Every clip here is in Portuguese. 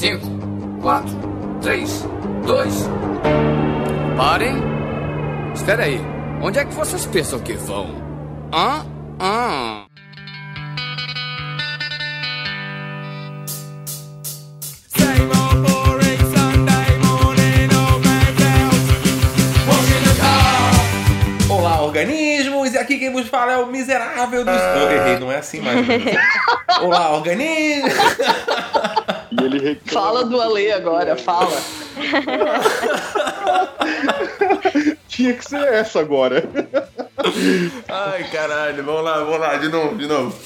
5, 4, 3, 2. Parem! Espera aí. Onde é que vocês pensam que vão? Hã? Hã? Olá, organismos! E aqui quem vos fala é o miserável dos. Eu errei, não é assim mais. Olá, organismos! E ele reclama. Fala do Ale agora, fala. Tinha que ser essa agora. Ai, caralho, vamos lá, vamos lá, de novo, de novo.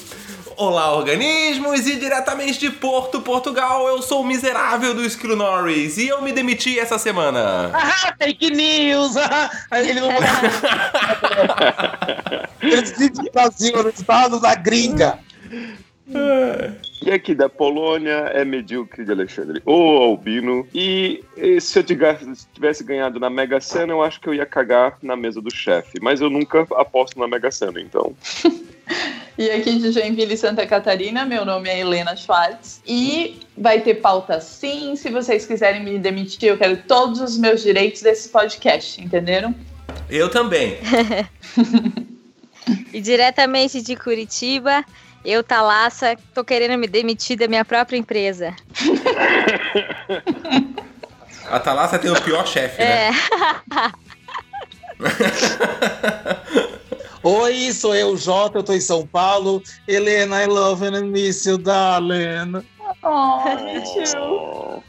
Olá, organismos! E diretamente de Porto, Portugal, eu sou o miserável do Esquilo Norris e eu me demiti essa semana. Ah, fake news! Ah, ele não Esse do Brasil, no estado da gringa. E aqui da Polônia é medíocre de Alexandre. Ou Albino. E, e se eu tivesse, tivesse ganhado na Mega Sena, eu acho que eu ia cagar na mesa do chefe. Mas eu nunca aposto na Mega Sena, então. E aqui de Joinville, Santa Catarina, meu nome é Helena Schwartz. E vai ter pauta sim. Se vocês quiserem me demitir, eu quero todos os meus direitos desse podcast, entenderam? Eu também. E diretamente de Curitiba, eu, Thalassa, tô querendo me demitir da minha própria empresa. A Thalassa tem o pior chefe, né? É. Oi, sou eu, Jota, eu tô em São Paulo. Helena, I love and miss you, darling. Oh,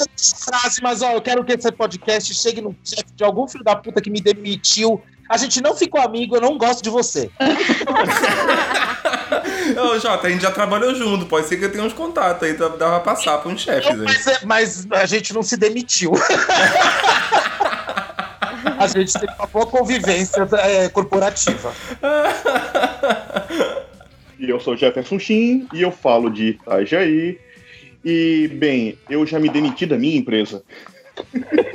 Frase, mas ó, eu quero que esse podcast chegue no chefe de algum filho da puta que me demitiu. A gente não ficou amigo, eu não gosto de você. Ô, Jota, a gente já trabalhou junto, pode ser que eu tenha uns contatos aí, dá pra passar pra uns chefes aí. Mas, é- mas a gente não se demitiu. a gente teve uma boa convivência é, corporativa. E eu sou Jefferson Shin e eu falo de Itajaí. E, bem, eu já me demiti da minha empresa.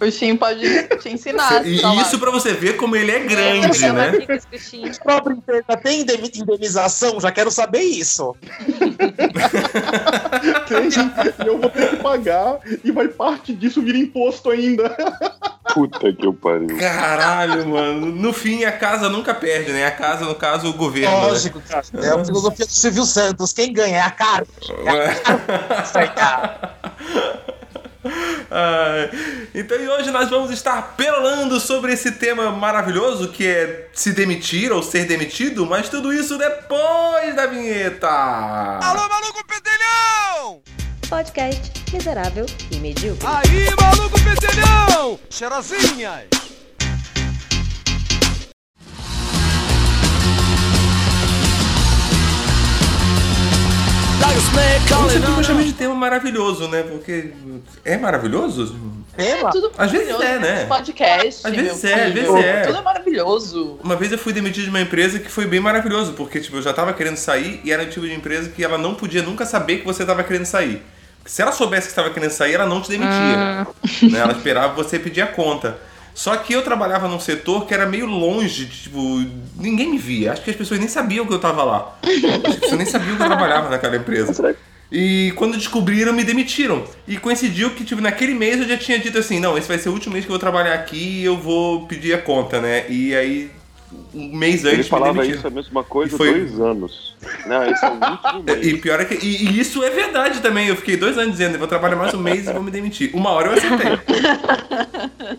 O Shin pode te ensinar. E isso pra você ver como ele é grande, Chama né? A própria empresa tem indenização? Já quero saber isso. Tem, e eu vou ter que pagar e vai parte disso vir imposto ainda. Puta que eu pariu. Caralho, mano. No fim, a casa nunca perde, né? A casa, no caso, o governo. né? Lógico, cara. É a filosofia do Silvio Santos. Quem ganha é a cara. Isso aí, cara. Então e hoje nós vamos estar perolando sobre esse tema maravilhoso que é se demitir ou ser demitido, mas tudo isso depois da vinheta. Alô, maluco pedelhão! Podcast miserável e medíocre. Aí, maluco pedelhão! Cheirosinhas! Não sei porque eu chamei de tema maravilhoso, né? Porque é maravilhoso? Tema? Tudo Às vezes é, né? podcast. Às vezes é, às vezes é. Tudo é maravilhoso. Uma vez eu fui demitido de uma empresa que foi bem maravilhoso, porque tipo, eu já tava querendo sair e era o tipo de empresa que ela não podia nunca saber que você tava querendo sair. Se ela soubesse que estava querendo sair, ela não te demitia. Né? Ela esperava você pedir a conta. Só que eu trabalhava num setor que era meio longe, de, tipo, ninguém me via. Acho que as pessoas nem sabiam que eu tava lá. As pessoas nem sabiam que eu trabalhava naquela empresa. E quando descobriram, me demitiram. E coincidiu que, tipo, naquele mês eu já tinha dito assim, não, esse vai ser o último mês que eu vou trabalhar aqui e eu vou pedir a conta, né? E aí, um mês antes Ele me falava demitiram. isso a mesma coisa E foi- dois anos. Não, esse é o último mês. E pior é que. E, e isso é verdade também. Eu fiquei dois anos dizendo, eu vou trabalhar mais um mês e vou me demitir. Uma hora eu acertei.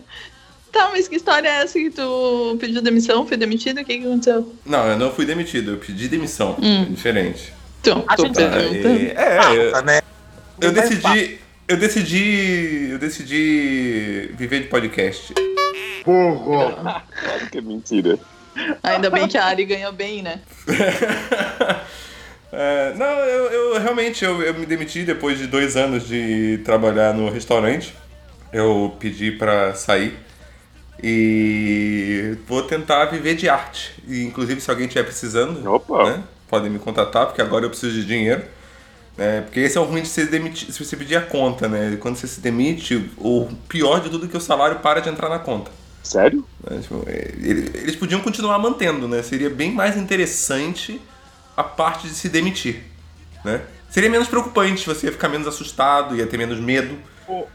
Tá, mas que história é essa que tu pediu demissão, foi demitido? O que, que aconteceu? Não, eu não fui demitido, eu pedi demissão. É diferente. Então, A tô gente- perguntando. Aí, é, eu, né? eu decidi. Eu decidi. Eu decidi viver de podcast. Claro que é mentira. Ainda bem que a Ari ganha bem, né? É, não, eu, eu realmente eu, eu me demiti depois de dois anos de trabalhar no restaurante. Eu pedi pra sair e vou tentar viver de arte. E, inclusive, se alguém estiver precisando, né, podem me contatar, porque agora eu preciso de dinheiro. né, porque esse é o ruim de se demitir, se você pedir a conta, né? Quando você se demite, o pior de tudo é que o salário para de entrar na conta. Sério? né? Tipo, é, ele- eles podiam continuar mantendo, né? Seria bem mais interessante a parte de se demitir, né? Seria menos preocupante, você ia ficar menos assustado, ia ter menos medo.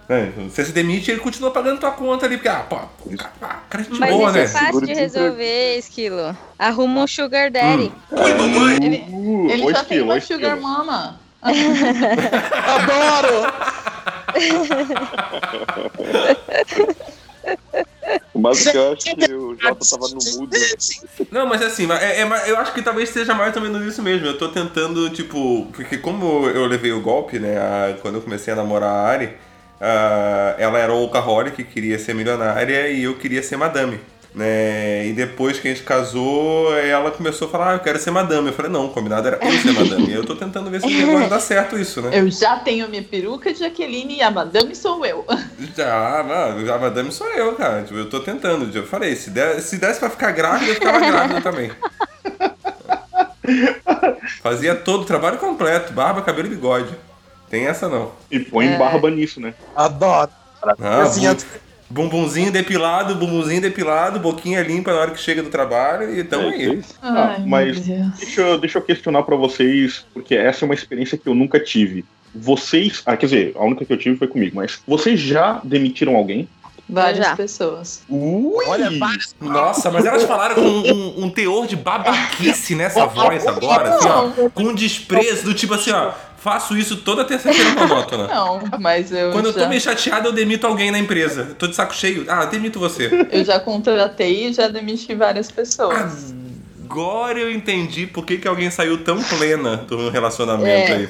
Né? Você se demite e ele continua pagando tua conta ali, porque, ah, pô, cara, ah, cara é gente Mas boa, isso né? é fácil de resolver, Esquilo. Arruma um sugar daddy. Ele, Uh, ele oi, tem esquilo, uma oi, sugar esquilo. mama. Adoro! Mas eu acho que o Jota tava no mudo. Não, mas assim, é, é eu acho que talvez seja mais ou menos isso mesmo. Eu tô tentando, tipo, porque como eu levei o golpe, né, a- quando eu comecei a namorar a Ari, ah, ela era workaholic, queria ser milionária e eu queria ser madame. Né? E depois que a gente casou, ela começou a falar, ah, eu quero ser madame. Eu falei, não, o combinado era eu ser madame. Eu tô tentando ver se vai dar certo isso, né? Eu já tenho minha peruca de Jaqueline e a madame sou eu. Já, mano, a madame sou eu, cara. Tipo, eu tô tentando. Eu falei, se, der, se desse pra ficar grávida, eu ficava grávida também. Fazia todo o trabalho completo, barba, cabelo e bigode. Tem essa não. E põe É. barba nisso, né? Adoro. Ah, Assim, bu- bumbumzinho depilado, bumbumzinho depilado, boquinha limpa na hora que chega do trabalho e tamo É, aí. isso. Ah, mas deixa eu, deixa eu questionar pra vocês, porque essa é uma experiência que eu nunca tive. Vocês, ah, quer dizer, a única que eu tive foi comigo, mas vocês já demitiram alguém? Várias Já. pessoas. Ui! Olha, várias. Nossa, mas elas falaram com um, um teor de babaquice nessa voz agora, assim, ó. Com um desprezo do tipo assim, ó. Faço isso toda terça-feira monótona. Não, mas eu Quando eu já, tô meio chateado, eu demito alguém na empresa. Eu tô de saco cheio. Ah, demito você. eu já contratei e já demiti várias pessoas. Agora eu entendi por que, que alguém saiu tão plena do relacionamento É. aí.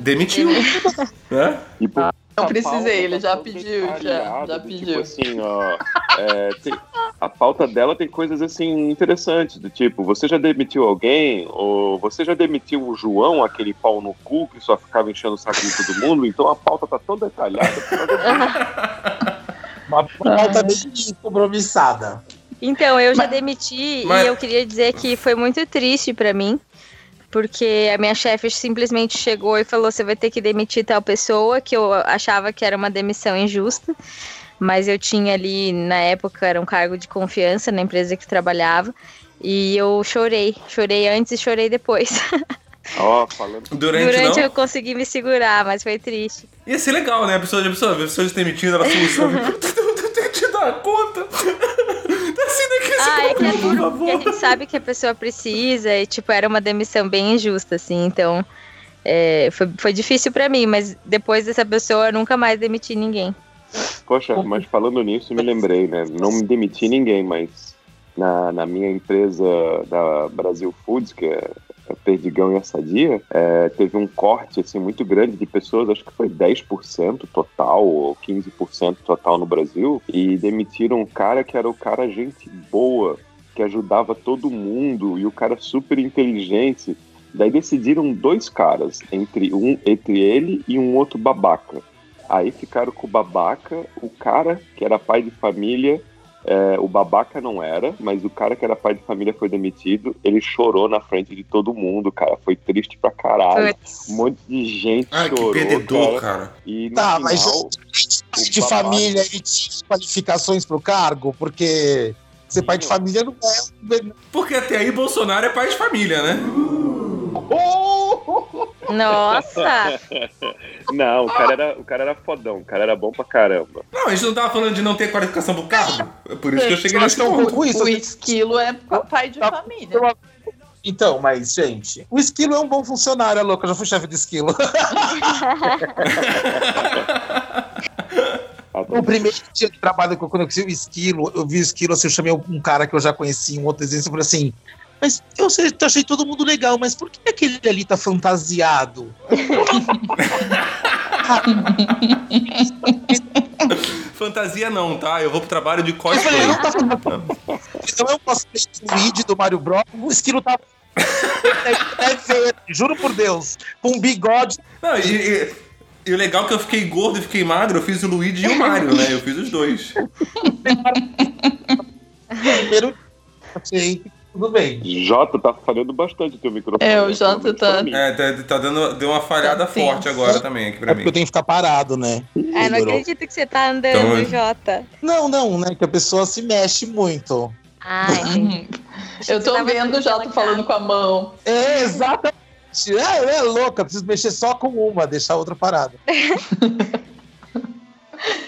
Demitiu. né? E por Não a precisei, pauta ele já tá pediu, já, já do pediu. Tipo assim, ó, é, tem- a pauta dela tem coisas assim interessantes, do tipo, você já demitiu alguém? Ou você já demitiu o João, aquele pau no cu que só ficava enchendo o saco de todo mundo? Então a pauta tá tão detalhada. Uma pauta bem compromissada. Então, eu já Mas- demiti mas- e eu queria dizer que foi muito triste pra mim, porque a minha chefe simplesmente chegou e falou: você vai ter que demitir tal pessoa, que eu achava que era uma demissão injusta, mas eu tinha ali, na época, era um cargo de confiança na empresa que trabalhava, e eu chorei. Chorei antes e chorei depois. Ó, falando. Durante, Durante não. eu consegui me segurar, mas foi triste. Ia ser legal, né? A pessoa, a pessoa, a pessoa se demitindo, ela soluciona. Eu tenho que te dar conta. É que é a gente sabe que a pessoa precisa e, tipo, era uma demissão bem injusta, assim, então é, foi, foi difícil pra mim, mas depois dessa pessoa eu nunca mais demiti ninguém. Poxa, mas falando nisso, me lembrei, né? Não me demiti ninguém, mas na, na minha empresa da Brasil Foods, que é a Perdigão e a Sadia, é, teve um corte assim, muito grande de pessoas, acho que foi 10% total ou 15% total no Brasil, e demitiram um cara que era o cara gente boa, que ajudava todo mundo, e o cara super inteligente. Daí decidiram dois caras, entre, um, entre ele e um outro babaca. Aí ficaram com o babaca, o cara que era pai de família, é, o babaca não era, mas o cara que era pai de família foi demitido, ele chorou na frente de todo mundo, cara. Foi triste pra caralho. Um monte de gente Ai, que chorou, perdedor, cara. cara. E Tá, final, mas o de babaca- família, ele tinha qualificações pro cargo, porque ser pai de família não é. Porque até aí Bolsonaro é pai de família, né? Nossa! Não, o cara, era, o cara era fodão, o cara era bom pra caramba. Não, a gente não tava falando de não ter qualificação pro cargo. É por isso que eu cheguei nesse ponto. O esquilo é pai de Tá- família. Então, mas, gente, o esquilo é um bom funcionário, é louco. Eu já fui chefe de esquilo. O primeiro dia de trabalho que eu quando eu conheci o esquilo, eu vi o esquilo, assim, eu chamei um cara que eu já conheci, um outro exemplo, eu falei assim. Mas eu sei- eu achei todo mundo legal, mas por que aquele ali tá fantasiado? Fantasia não, tá? Eu vou pro trabalho de Eu falei, cosplay. não tá. Então é um cosplay do Luigi do Mario Bros. O esquilo tá. É verde, juro por Deus. Com um bigode. Não, e, e- e o legal é que eu fiquei gordo e fiquei magro, eu fiz o Luigi e o Mario, né? Eu fiz os dois. Primeiro. Achei. Tudo bem. Jota tá falhando bastante o teu microfone. É, o né? Jota tá-. É, tá, tá dando, deu uma falhada Tá forte tenso. agora também aqui pra É mim. porque eu tenho que ficar parado, né? Ah, não acredito que você tá andando, Então- Jota. Não, não, né? Que a pessoa se mexe muito. Ah, entendi. Uhum. Eu tô vendo o Jota falando com a mão. É, exatamente. É, é louca, preciso mexer só com uma, deixar a outra parada.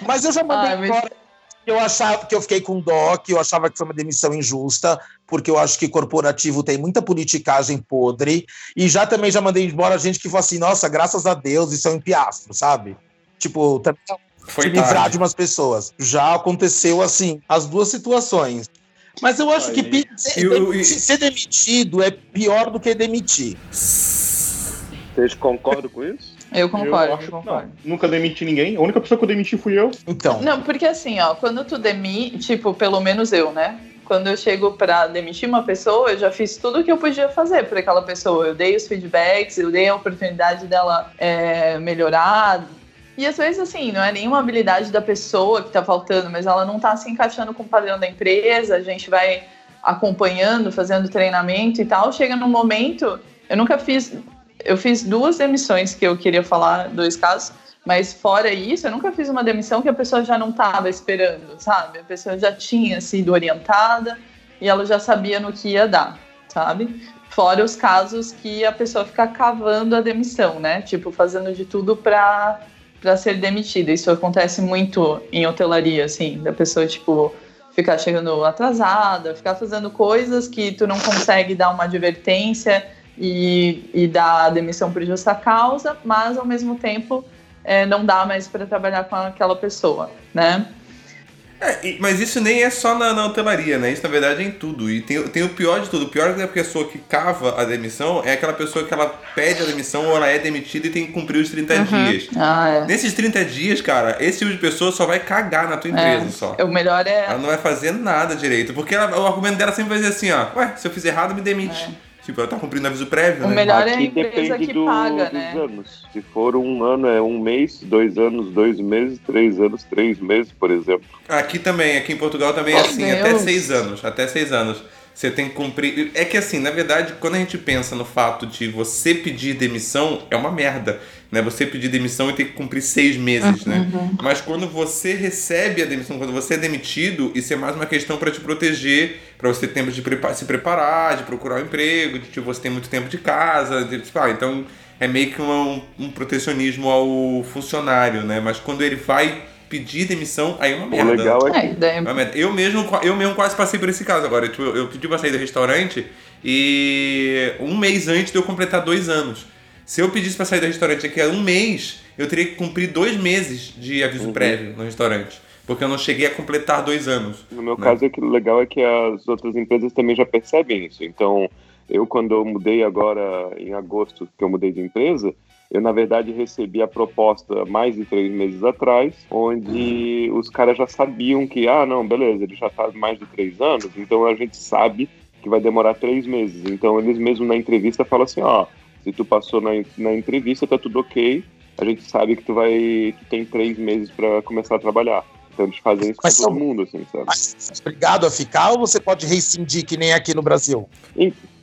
mas eu já mandei Ah, mas- embora. Eu achava que eu fiquei com dó, que eu achava que foi uma demissão injusta, porque eu acho que corporativo tem muita politicagem podre. E já também já mandei embora gente que falou assim: nossa, graças a Deus, isso é um empiastro, sabe? Tipo, também Foi se livrar tarde. de umas pessoas. Já aconteceu assim, as duas situações. Mas eu acho que ser, E demiti- ser demitido é pior do que demitir. Vocês concordam com isso? Eu concordo, eu eu acho, concordo. não, nunca demiti ninguém. A única pessoa que eu demiti fui eu. Então, Não, porque assim, ó, quando tu demite, tipo, pelo menos eu, né? Quando eu chego pra demitir uma pessoa, eu já fiz tudo o que eu podia fazer por aquela pessoa. Eu dei os feedbacks, eu dei a oportunidade dela é, melhorar. E às vezes, assim, não é nenhuma habilidade da pessoa que tá faltando, mas ela não tá se encaixando com o padrão da empresa, a gente vai acompanhando, fazendo treinamento e tal. Chega num momento, eu nunca fiz. Eu fiz duas demissões que eu queria falar, dois casos. Mas fora isso, eu nunca fiz uma demissão que a pessoa já não estava esperando, sabe? A pessoa já tinha sido orientada e ela já sabia no que ia dar, sabe? Fora os casos que a pessoa fica cavando a demissão, né? Tipo, fazendo de tudo para para ser demitida. Isso acontece muito em hotelaria, assim, da pessoa, tipo, ficar chegando atrasada, ficar fazendo coisas que tu não consegue dar uma advertência e, e dar a demissão por justa causa, mas ao mesmo tempo é, não dá mais para trabalhar com aquela pessoa, né? É, mas isso nem é só na, na hotelaria, né? Isso na verdade é em tudo. E tem, tem o pior de tudo. O pior é que a pessoa que cava a demissão é aquela pessoa que ela pede a demissão ou ela é demitida e tem que cumprir os 30 dias. Ah, é. Nesses 30 dias, cara, esse tipo de pessoa só vai cagar na tua empresa É. só. O melhor é. Ela não vai fazer nada direito. Porque ela- o argumento dela sempre vai ser assim, ó. Ué, se eu fiz errado, me demite. Tipo, ela tá cumprindo aviso prévio, O né? melhor é a empresa depende que do- paga, dos né? anos. Se for um ano, é um mês, dois anos, dois meses, três anos, três meses, por exemplo. Aqui também, aqui em Portugal também é assim, Deus. até seis anos. Até seis anos. Você tem que cumprir. É que assim, na verdade, quando a gente pensa no fato de você pedir demissão, é uma merda. Né? Você pedir demissão e ter que cumprir seis meses, né? Mas quando você recebe a demissão, quando você é demitido, isso é mais uma questão para te proteger, para você ter tempo de prepa- se preparar, de procurar um emprego, de tipo, você tem muito tempo de casa, de, tipo, ah, então é meio que um, um protecionismo ao funcionário, né? Mas quando ele vai pedir demissão, aí é uma O merda. legal é É, que daí- Uma merda. Eu mesmo, eu mesmo quase passei por esse caso agora. Tipo, eu pedi pra sair do restaurante e um mês antes de eu completar dois anos. Se eu pedisse pra sair do restaurante aqui há um mês, eu teria que cumprir dois meses de aviso Uhum. prévio no restaurante. Porque eu não cheguei a completar dois anos. No meu né? caso, é que o legal é que as outras empresas também já percebem isso. Então, eu, quando eu mudei agora, em agosto, que eu mudei de empresa, eu, na verdade, recebi a proposta mais de três meses atrás, onde os caras já sabiam que, ah, não, beleza, ele já tá há mais de três anos, então a gente sabe que vai demorar três meses. Então, eles mesmo na entrevista falam assim, ó, se tu passou na, na entrevista, tá tudo ok, a gente sabe que tu vai, tu tem três meses para começar a trabalhar. Então, eles fazem isso Mas com todo são- mundo, assim, sabe? Mas você é obrigado a ficar ou você pode rescindir que nem aqui no Brasil?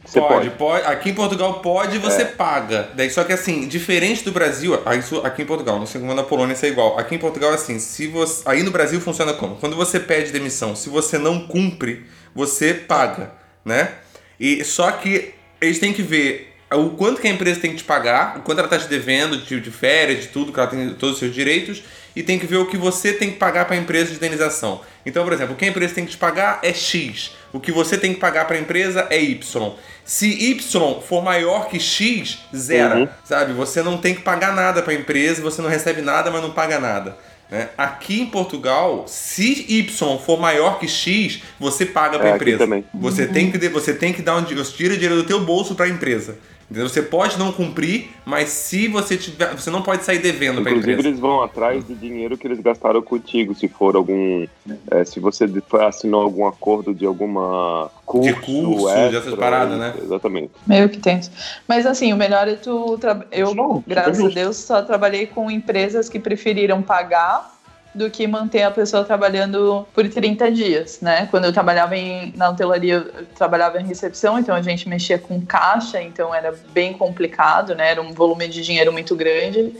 Você pode, pode. pode. Aqui em Portugal pode e você É. paga. Daí, só que assim, diferente do Brasil, isso aqui em Portugal, não sei como na Polônia isso é igual. Aqui em Portugal, assim, se você. Aí no Brasil funciona como? Quando você pede demissão, se você não cumpre, você paga, né? E só que eles têm que ver o quanto que a empresa tem que te pagar, o quanto ela está te devendo de, de férias, de tudo, que ela tem todos os seus direitos, e tem que ver o que você tem que pagar para a empresa de indenização. Então, por exemplo, o que a empresa tem que te pagar é X, o que você tem que pagar para a empresa é Y. Se Y for maior que X, zero, Uhum. sabe? Você não tem que pagar nada para a empresa, você não recebe nada, mas não paga nada. né? Aqui em Portugal, se Y for maior que X, você paga para É, a aqui empresa. Você tem que você tem que dar um você tira dinheiro do teu bolso para a empresa. Entendeu? Você pode não cumprir, mas se você tiver, você não pode sair devendo para a Inclusive, empresa. eles vão atrás de dinheiro que eles gastaram contigo, se for algum. é, se você de- assinou algum acordo de alguma curso, curso, extra, dessas paradas, né? Exatamente. Meio que tenso. Mas assim, o melhor é tu. tra- Eu, Não, graças a super Deus, só trabalhei com empresas que preferiram pagar do que manter a pessoa trabalhando por 30 dias, né? Quando eu trabalhava em, na hotelaria, eu trabalhava em recepção, então a gente mexia com caixa, então era bem complicado, né? Era um volume de dinheiro muito grande.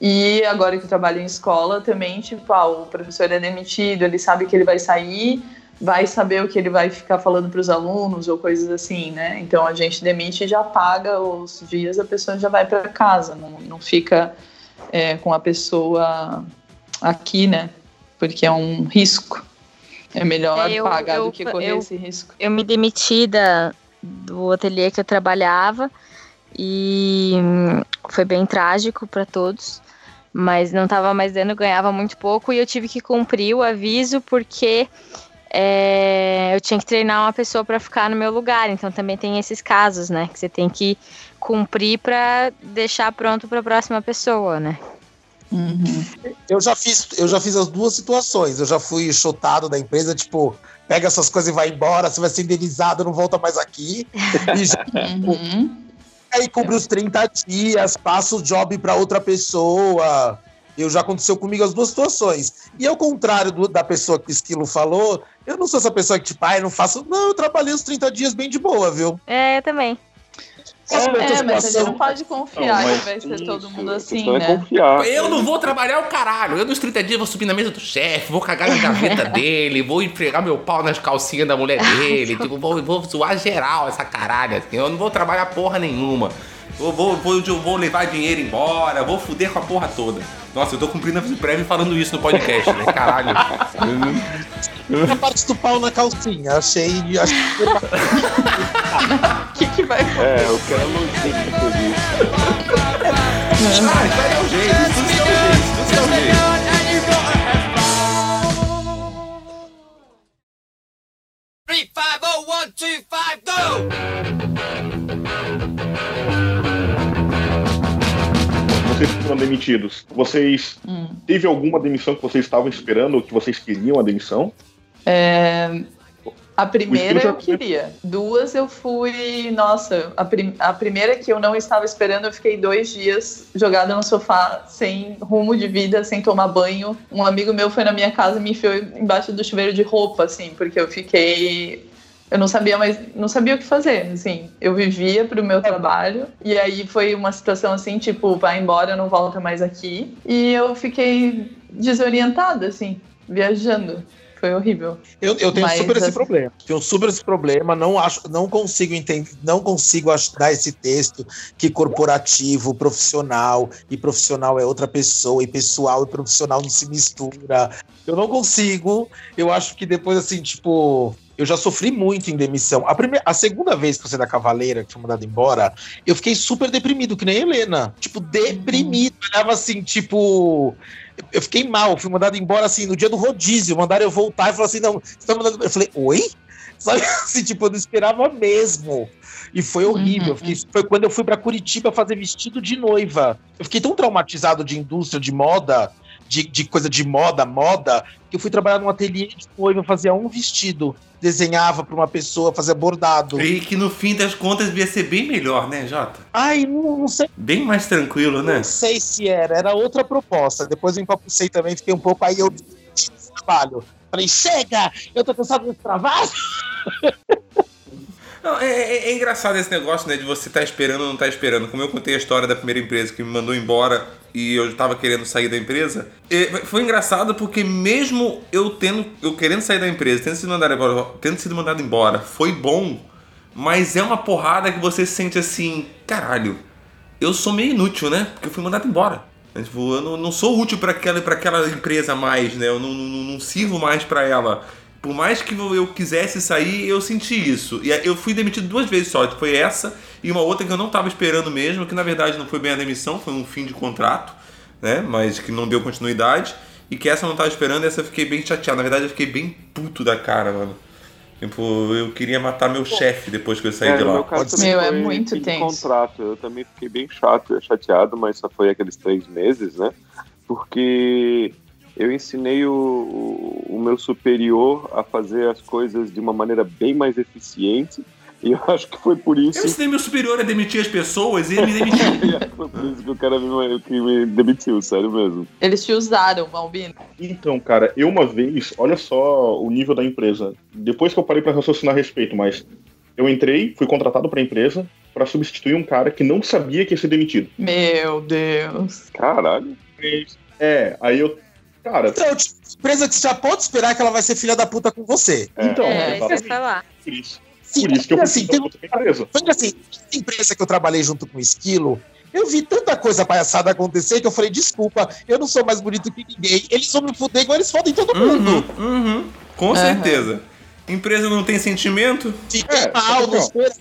E agora que eu trabalho em escola também, tipo, ah, o professor é demitido, ele sabe que ele vai sair, vai saber o que ele vai ficar falando para os alunos ou coisas assim, né? Então a gente demite e já paga os dias, a pessoa já vai para casa, não, não fica é, com a pessoa aqui, né? Porque é um risco. É melhor É, eu- pagar eu- do que correr eu- esse risco. Eu me demiti da, do ateliê que eu trabalhava e hum, foi bem trágico para todos, mas não estava mais dando, ganhava muito pouco e eu tive que cumprir o aviso porque é, eu tinha que treinar uma pessoa para ficar no meu lugar. Então também tem esses casos, né, que você tem que cumprir para deixar pronto para a próxima pessoa, né? Uhum. Eu já fiz, eu já fiz as duas situações. Eu já fui chutado da empresa, tipo, pega essas coisas e vai embora, você vai ser indenizado, não volta mais aqui. E já, Uhum. aí cumpre os 30 dias, passa o job para outra pessoa. Eu já aconteceu comigo as duas situações. E ao contrário do- da pessoa que o Esquilo falou, eu não sou essa pessoa que, tipo, ah, eu não faço. Não, eu trabalhei os 30 dias bem de boa, viu? É, eu também. Outra É, mas a gente situação- não pode confiar Não, que vai ser todo Isso, mundo a assim, é né? confiar. Eu não vou trabalhar o caralho. Eu nos 30 dias vou subir na mesa do chefe, vou cagar na gaveta dele, vou entregar meu pau nas calcinhas da mulher dele. tipo, vou, vou zoar geral essa caralho. Assim. Eu não vou trabalhar porra nenhuma. Eu vou, vou, eu vou levar dinheiro embora, vou fuder com a porra toda. Nossa, eu tô cumprindo a prévia falando isso no podcast, né? Caralho. A parte do pau na calcinha, achei. achei... Vai É, eu quero nojento por isso. Ah, isso aí é o jeito, isso é o jeito, isso é o jeito. Three, five, oh, one, two, five, go! Vocês foram demitidos. Vocês. Hum. Teve alguma demissão que vocês estavam esperando ou que vocês queriam a demissão? É, A primeira eu queria. Duas eu fui. Nossa, a, prim- a primeira que eu não estava esperando, eu fiquei dois dias jogada no sofá, sem rumo de vida, sem tomar banho. Um amigo meu foi na minha casa e me enfiou embaixo do chuveiro de roupa, assim, porque eu fiquei. Eu não sabia mais, não sabia o que fazer, assim. Eu vivia pro meu trabalho e aí foi uma situação assim, tipo, vai embora, não volta mais aqui. E eu fiquei desorientada, assim, viajando. Foi horrível. Eu, eu tenho Mas, super esse assim- problema. Tenho super esse problema. Não acho, não consigo entender, não consigo dar esse texto que corporativo, profissional e profissional é outra pessoa e pessoal e profissional não se mistura. Eu não consigo. Eu acho que depois assim, tipo, eu já sofri muito em demissão. A, primeira, a segunda vez que eu saí da Cavaleira, que fui mandado embora, eu fiquei super deprimido, que nem a Helena. Tipo, deprimido. Olhava assim, tipo. Eu fiquei mal, fui mandado embora assim no dia do rodízio. Mandaram eu voltar e falaram assim: não, você tá mandando. Eu falei, oi? Sabe assim, tipo, eu não esperava mesmo. E foi horrível. Eu fiquei- foi quando eu fui pra Curitiba fazer vestido de noiva. Eu fiquei tão traumatizado de indústria, de moda, de, de coisa de moda, moda, que eu fui trabalhar num ateliê de noiva, fazia um vestido, desenhava pra uma pessoa, fazia bordado. E que no fim das contas ia ser bem melhor, né, Jota? Ai, não, não sei, Bem mais tranquilo, né? não sei se era, era outra proposta. Depois eu empapucei também, fiquei um pouco aí eu trabalho. Falei, chega! Eu tô cansado desse trabalho. Não, é, é- é engraçado esse negócio, né? De você estar esperando ou não estar esperando. Como eu contei a história da primeira empresa que me mandou embora e eu tava querendo sair da empresa. é, foi engraçado porque mesmo eu tendo. Eu querendo sair da empresa, tendo sido mandado embora, tendo sido mandado embora, foi bom. Mas é uma porrada que você sente assim, caralho, eu sou meio inútil, né? Porque eu fui mandado embora. É, Tipo, eu não, não sou útil para aquela, aquela empresa mais, né? Eu não, não, não sirvo mais para ela. Por mais que eu quisesse sair, eu senti isso. E eu fui demitido duas vezes só. Foi essa e uma outra que eu não estava esperando mesmo, que na verdade não foi bem a demissão, foi um fim de contrato, né? Mas que não deu continuidade. E que essa eu não estava esperando, essa eu fiquei bem chateado. Na verdade, eu fiquei bem puto da cara, mano. Tipo, eu queria matar meu chefe depois que eu saí É, de lá. meu caso. Meu, é muito tenso. contrato. Eu também fiquei bem chato, chateado, mas só foi aqueles três meses, né? Porque eu ensinei o, o, o meu superior a fazer as coisas de uma maneira bem mais eficiente. E eu acho que foi por isso, Eu ensinei meu superior a demitir as pessoas e ele me demitiu. foi por isso que o cara me, que me demitiu, sério mesmo. Eles te usaram, Malbino. Então, cara, eu uma vez, olha só o nível da empresa. Depois que eu parei pra raciocinar a respeito, mas eu entrei, fui contratado pra empresa pra substituir um cara que não sabia que ia ser demitido. Meu Deus. Caralho. É, aí eu Cara, Então, tipo, empresa que você já pode esperar que ela vai ser filha da puta com você. então, É, isso que eu ia exatamente. falar. Por isso. Sim, Por isso que eu assim, tem empresa. Assim, essa empresa que eu trabalhei junto com o Esquilo, eu vi tanta coisa palhaçada acontecer que eu falei, desculpa, eu não sou mais bonito que ninguém. Eles vão me fuder igual eles fodem todo mundo. Uhum, uhum. Com Aham. certeza. Empresa não tem sentimento? Fiquei É, mal, não esperava.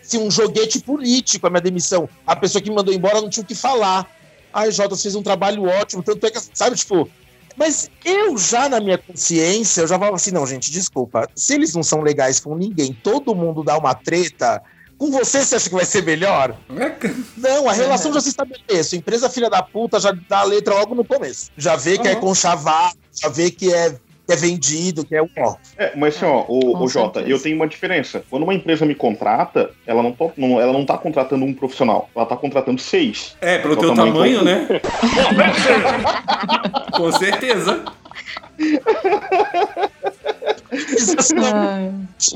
Assim, um joguete político a minha demissão. A pessoa que me mandou embora não tinha o que falar. Ai, Jota, você fez um trabalho ótimo, tanto é que, sabe, tipo. Mas eu já, na minha consciência, eu já falava assim, não, gente, desculpa. Se eles não são legais com ninguém, todo mundo dá uma treta, com você você acha que vai ser melhor? É, Não, a relação já se estabelece. Empresa filha da puta já dá a letra logo no começo. Já vê que é Aham. conchavado, já vê que é, que é vendido, que é um ó. É, mas assim, ó, o, o Jota, eu tenho uma diferença. Quando uma empresa me contrata, ela não, to- não- ela não tá contratando um profissional, ela tá contratando seis. É, pelo É o teu tamanho tamanho, né? Com certeza.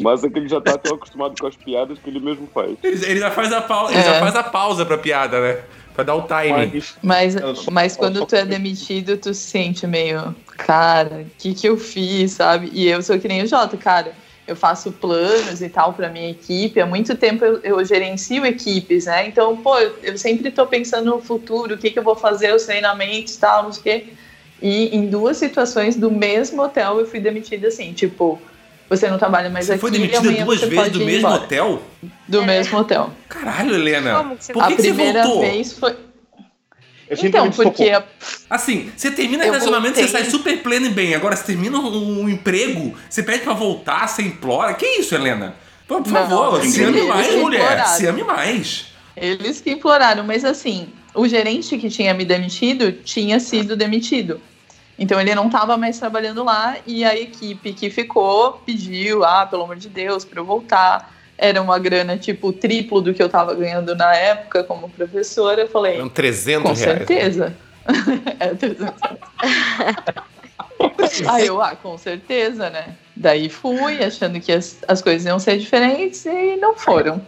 Mas é que ele já tá tão acostumado com as piadas que ele mesmo faz. Ele, ele já faz a pausa, ele É. já faz a pausa pra piada, né? Pra dar o timing. Mas, Mas, quando tu é demitido, tu se sente meio, cara, o que que eu fiz, sabe? E eu sou que nem o Jota, cara. Eu faço planos e tal pra minha equipe. Há muito tempo eu, eu gerencio equipes, né? Então, pô, eu, eu sempre tô pensando no futuro, o que que eu vou fazer, os treinamentos e tal, não sei o quê. E em duas situações do mesmo hotel eu fui demitida assim, tipo, você não trabalha mais Você aqui. foi demitida duas você vezes do mesmo embora. hotel? Do É. mesmo hotel. Caralho, Helena. Como que você Por que, a que você primeira voltou? vez foi. eu Então, porque a- Assim, você termina Eu relacionamento, você voltei. sai super pleno e bem. Agora, você termina um, um emprego, você pede pra voltar, você implora. Que isso, Helena? Por, por Não, favor, eles- se ame mais, mulher. imploraram. Se ame mais. Eles que imploraram, mas assim, o gerente que tinha me demitido tinha sido demitido. Então ele não estava mais trabalhando lá e a equipe que ficou pediu, ah, pelo amor de Deus, para eu voltar. Era uma grana tipo triplo do que eu estava ganhando na época como professora. Eu falei, São 300 com reais. certeza. é 300 Aí eu, ah, com certeza, né? Daí fui, achando que as, as coisas iam ser diferentes e não foram.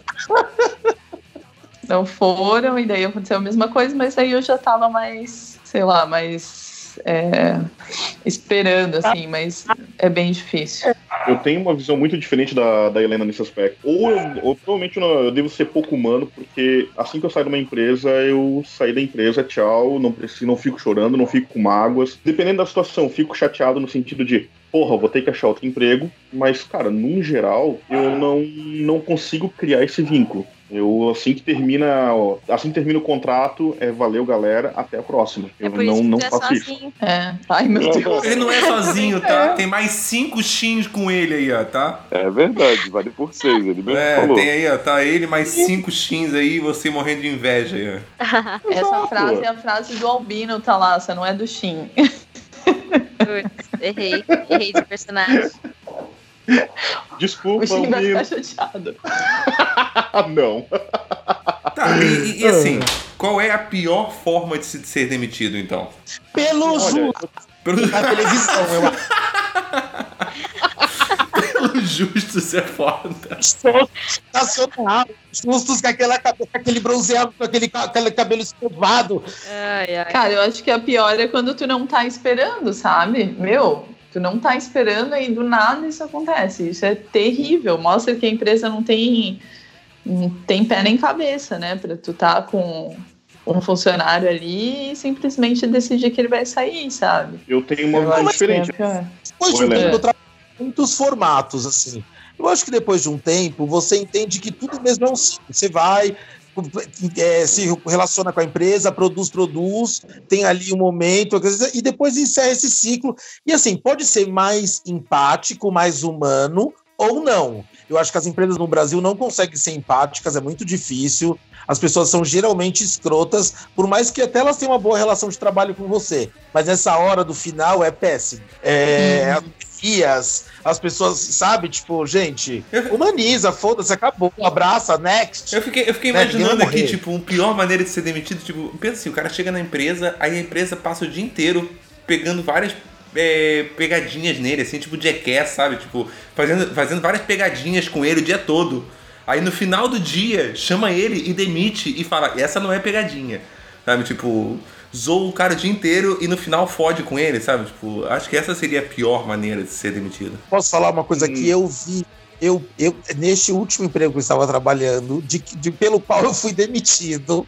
não foram, e daí aconteceu a mesma coisa, mas aí eu já tava mais, sei lá, mais é, esperando, assim, mas é bem difícil. Eu tenho uma visão muito diferente da, da Helena nesse aspecto. Ou, eu, ou provavelmente eu, não- eu devo ser pouco humano, porque assim que eu saio de uma empresa, eu saí da empresa, tchau, não preciso, não fico chorando, não fico com mágoas. Dependendo da situação, fico chateado no sentido de, porra, vou ter que achar outro emprego, mas, cara, num geral, eu não, não consigo criar esse vínculo. Eu, assim que termina, ó, assim que termina o contrato, é valeu, galera, até a próxima. É Eu isso não, que não é faço isso. É. Ai, meu Deus. Ele não é sozinho, tá? Tem mais cinco Xins com ele aí, ó, tá? É verdade, vale por seis, ele mesmo É, falou. tem aí, ó, tá ele mais cinco Xins aí você morrendo de inveja aí, ó. Essa frase é a frase do Albino, Thalassa, não é do Shin. Putz, errei. Errei de personagem. O Desculpa, Shin vai ficar chateado. Ah, não. Tá, e, e- assim, qual é a pior forma de se- de ser demitido, então? Pelo Olha, Pelo na televisão, eu acho. pelo justo, isso é foda. Nacional. Justos com, aquela, com aquele bronzeado, com aquele, aquele cabelo escovado. Ai, ai. Cara, eu acho que a pior é quando tu não tá esperando, sabe? Meu, tu não tá esperando e do nada isso acontece. Isso é terrível. Mostra que a empresa não tem, não tem pé nem cabeça, né? Pra tu tá com um funcionário ali e simplesmente decidir que ele vai sair, sabe? Eu tenho uma visão acho que é muitos formatos, assim. Eu acho que depois de um tempo, você entende que tudo mesmo é um ciclo. Você vai, é, se relaciona com a empresa, produz, produz, tem ali um momento, e depois encerra esse ciclo. E assim, pode ser mais empático, mais humano, ou não. Eu acho que as empresas no Brasil não conseguem ser empáticas, é muito difícil. As pessoas são geralmente escrotas, por mais que até elas tenham uma boa relação de trabalho com você. Mas nessa hora do final é péssimo. É, as, as pessoas, sabe? Tipo, gente, humaniza, foda-se, acabou, abraça, next. Eu fiquei, eu fiquei Né, imaginando aqui, tipo, uma pior maneira de ser demitido, tipo, pensa assim, o cara chega na empresa, aí a empresa passa o dia inteiro pegando várias é, pegadinhas nele, assim, tipo Jackass, sabe? Tipo, fazendo, fazendo várias pegadinhas com ele o dia todo. Aí no final do dia, chama ele e demite e fala, essa não é pegadinha. Sabe, tipo, zoa o cara o dia inteiro e no final fode com ele, sabe? Tipo, acho que essa seria a pior maneira de ser demitido. Posso falar uma coisa que eu vi? Eu, eu, neste último emprego que eu estava trabalhando, de, de- pelo qual eu fui demitido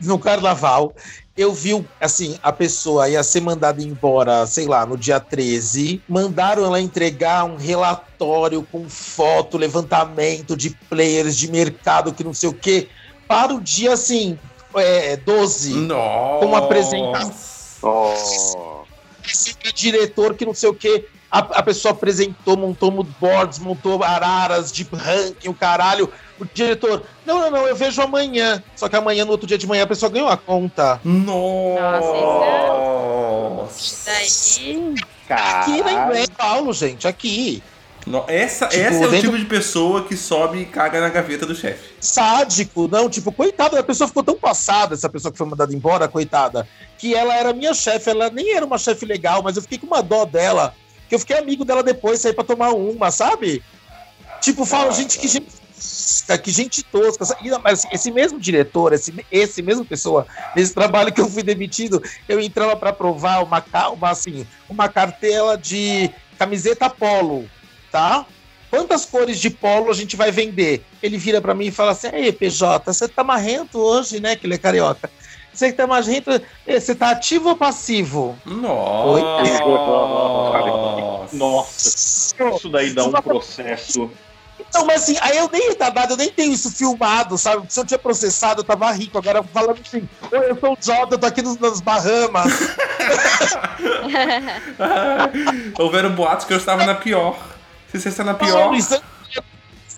no carnaval, eu vi, assim, a pessoa ia ser mandada embora, sei lá, no dia 13. Mandaram ela entregar um relatório com foto, levantamento de players de mercado, que não sei o quê, para o dia, assim, é, 12. Nossa. Com apresentação. Oh. Sempre diretor que não sei o que. A, a pessoa apresentou, montou mood boards, montou araras de ranking, o caralho. O diretor, não, não, não, eu vejo amanhã. Só que amanhã, no outro dia de manhã, a pessoa ganhou a conta. Nossa. Daí. Aqui na em Paulo, gente, aqui. Essa, Tipo, essa é o dentro- tipo de pessoa que sobe e caga na gaveta do chefe. Sádico, não, tipo, coitada, a pessoa ficou tão passada, essa pessoa que foi mandada embora, coitada, que ela era minha chefe, ela nem era uma chefe legal, mas eu fiquei com uma dó dela, que eu fiquei amigo dela depois, saí pra tomar uma, sabe? Tipo, falo, gente, que gente tosca, que gente tosca. Mas esse mesmo diretor, esse, esse mesmo pessoa, nesse trabalho que eu fui demitido, eu entrava pra provar uma, uma, assim, uma cartela de camiseta polo, tá? Quantas cores de polo a gente vai vender? Ele vira pra mim e fala assim: Ei, PJ, você tá marrento hoje, né? Que ele é carioca. Você que tá marrento, eh, você tá ativo ou passivo? Nossa. Nossa, isso daí dá um processo. Não, mas assim, aí eu nem retardado, eu nem tenho isso filmado, sabe? Se eu tinha processado, eu tava rico. Agora falando assim, "Oi, eu sou o Jota, eu tô aqui nos, nas Bahamas. Houveram boatos que eu estava na pior. Se você está na pior.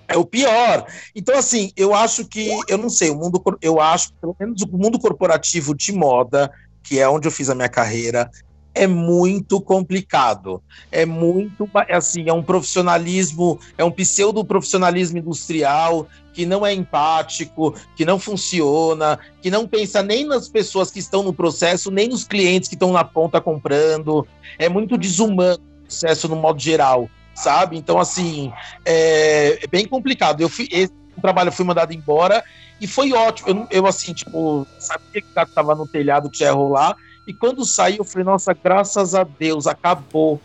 É o pior. Então, assim, eu acho que, eu não sei, o mundo, eu acho, pelo menos o mundo corporativo de moda, que é onde eu fiz a minha carreira, é muito complicado. É muito, é assim, é um profissionalismo, é um pseudo profissionalismo industrial que não é empático, que não funciona, que não pensa nem nas pessoas que estão no processo, nem nos clientes que estão na ponta comprando. É muito desumano o processo no modo geral, sabe? Então, assim, é, é bem complicado. Eu fui, esse trabalho eu fui mandado embora e foi ótimo. Eu, eu, assim, tipo, sabia que o cara tava no telhado que ia rolar. E quando saí, eu falei, nossa, graças a Deus, acabou.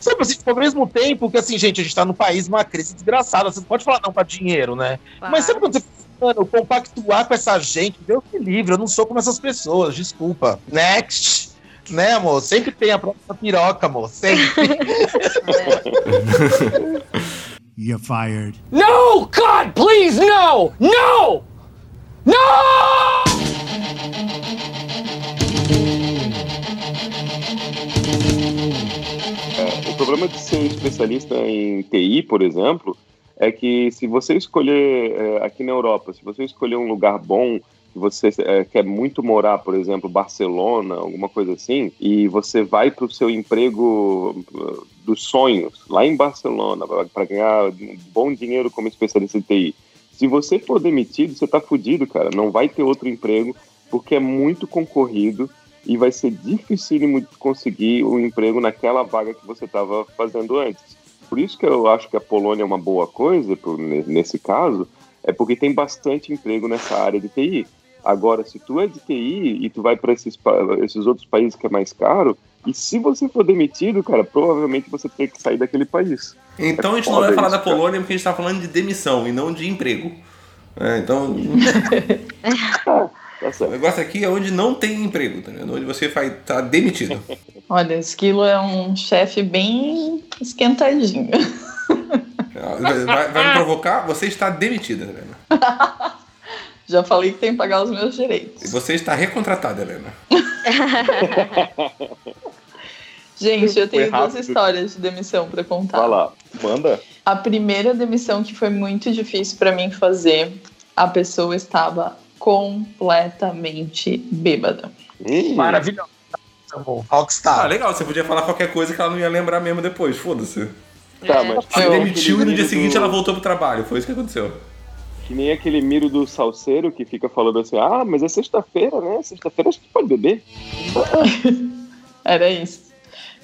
Sabe assim, tipo, ao mesmo tempo que, assim, gente, a gente tá num país, uma crise desgraçada. Você não pode falar não pra dinheiro, né? Mas sabe quando você mano, compactuar com essa gente, Deus me livre, eu não sou como essas pessoas, desculpa. Next! Né, amor? Sempre tem a próxima piroca, amor. Sempre. You're fired. No! God, please, no! No! No! É, o problema de ser especialista em TI, por exemplo, é que se você escolher é, aqui na Europa, se você escolher um lugar bom, que você é, quer muito morar, por exemplo, Barcelona, alguma coisa assim, e você vai para o seu emprego uh, dos sonhos lá em Barcelona para ganhar um bom dinheiro como especialista em TI. Se você for demitido, você tá fudido, cara. Não vai ter outro emprego porque é muito concorrido e vai ser dificílimo conseguir o emprego naquela vaga que você estava fazendo antes. Por isso que eu acho que a Polônia é uma boa coisa, nesse caso, é porque tem bastante emprego nessa área de TI. Agora, se tu é de TI e tu vai para esses, esses outros países que é mais caro, e se você for demitido, cara, provavelmente você tem que sair daquele país. Então a gente não vai falar isso, da cara. Polônia porque a gente tá falando de demissão e não de emprego. É, então, Tá o certo. negócio aqui é onde não tem emprego, tá vendo? Onde você vai estar demitido. Olha, Esquilo é um chefe bem esquentadinho. Vai, vai- me provocar? Você está demitida, Helena. Já falei que tem que pagar os meus direitos. E você está recontratada, Helena. Gente, eu tenho duas histórias de demissão para contar. Vai lá. Manda. A primeira demissão que foi muito difícil para mim fazer, a pessoa estava completamente bêbada. Hum, Maravilhoso. Amor. Ah, Rockstar. legal, você podia falar qualquer coisa que ela não ia lembrar mesmo depois, foda-se. Tá, É. mas Você Eu- demitiu e no dia seguinte ela voltou pro trabalho, foi isso que aconteceu. Que nem aquele miro do salseiro que fica falando assim: ah, mas é sexta-feira, né? Sexta-feira a gente pode beber. Era isso.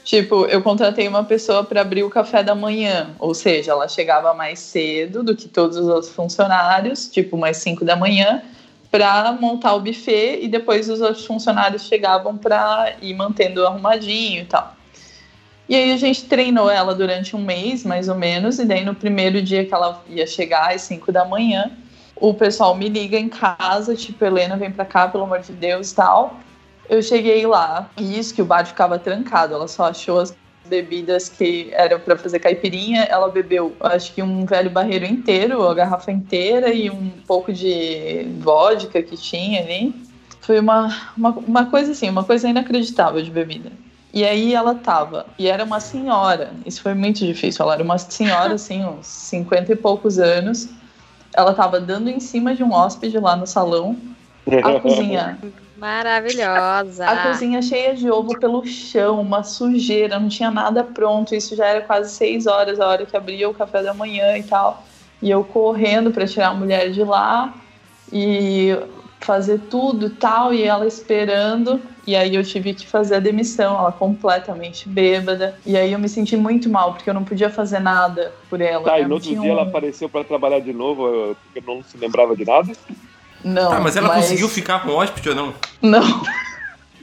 Tipo, eu contratei uma pessoa para abrir o café da manhã, ou seja, ela chegava mais cedo do que todos os outros funcionários, tipo mais 5 da manhã, para montar o buffet e depois os outros funcionários chegavam para ir mantendo arrumadinho e tal. E aí a gente treinou ela durante um mês, mais ou menos, e daí no primeiro dia que ela ia chegar às 5 da manhã, o pessoal me liga em casa, tipo, Helena, vem pra cá, pelo amor de Deus, tal. Eu cheguei lá, e isso que o bar ficava trancado, ela só achou as bebidas que eram para fazer caipirinha, ela bebeu, acho que um velho barreiro inteiro, a garrafa inteira e um pouco de vodka que tinha ali. Foi uma, uma, uma coisa assim, uma coisa inacreditável de bebida. E aí ela tava, e era uma senhora, isso foi muito difícil, ela era uma senhora, assim, uns 50 e poucos anos. Ela tava dando em cima de um hóspede lá no salão. A cozinha Maravilhosa. a cozinha cheia de ovo pelo chão, uma sujeira, não tinha nada pronto. Isso já era quase seis horas, a hora que abria o café da manhã e tal. E eu correndo para tirar a mulher de lá e fazer tudo e tal, e ela esperando. E aí eu tive que fazer a demissão, ela completamente bêbada. E aí eu me senti muito mal, porque eu não podia fazer nada por ela. Tá, né? e no Não outro dia um- ela apareceu pra trabalhar de novo, eu- porque não se lembrava de nada. Não, Tá, mas ela conseguiu ficar com o hóspede ou não? Não,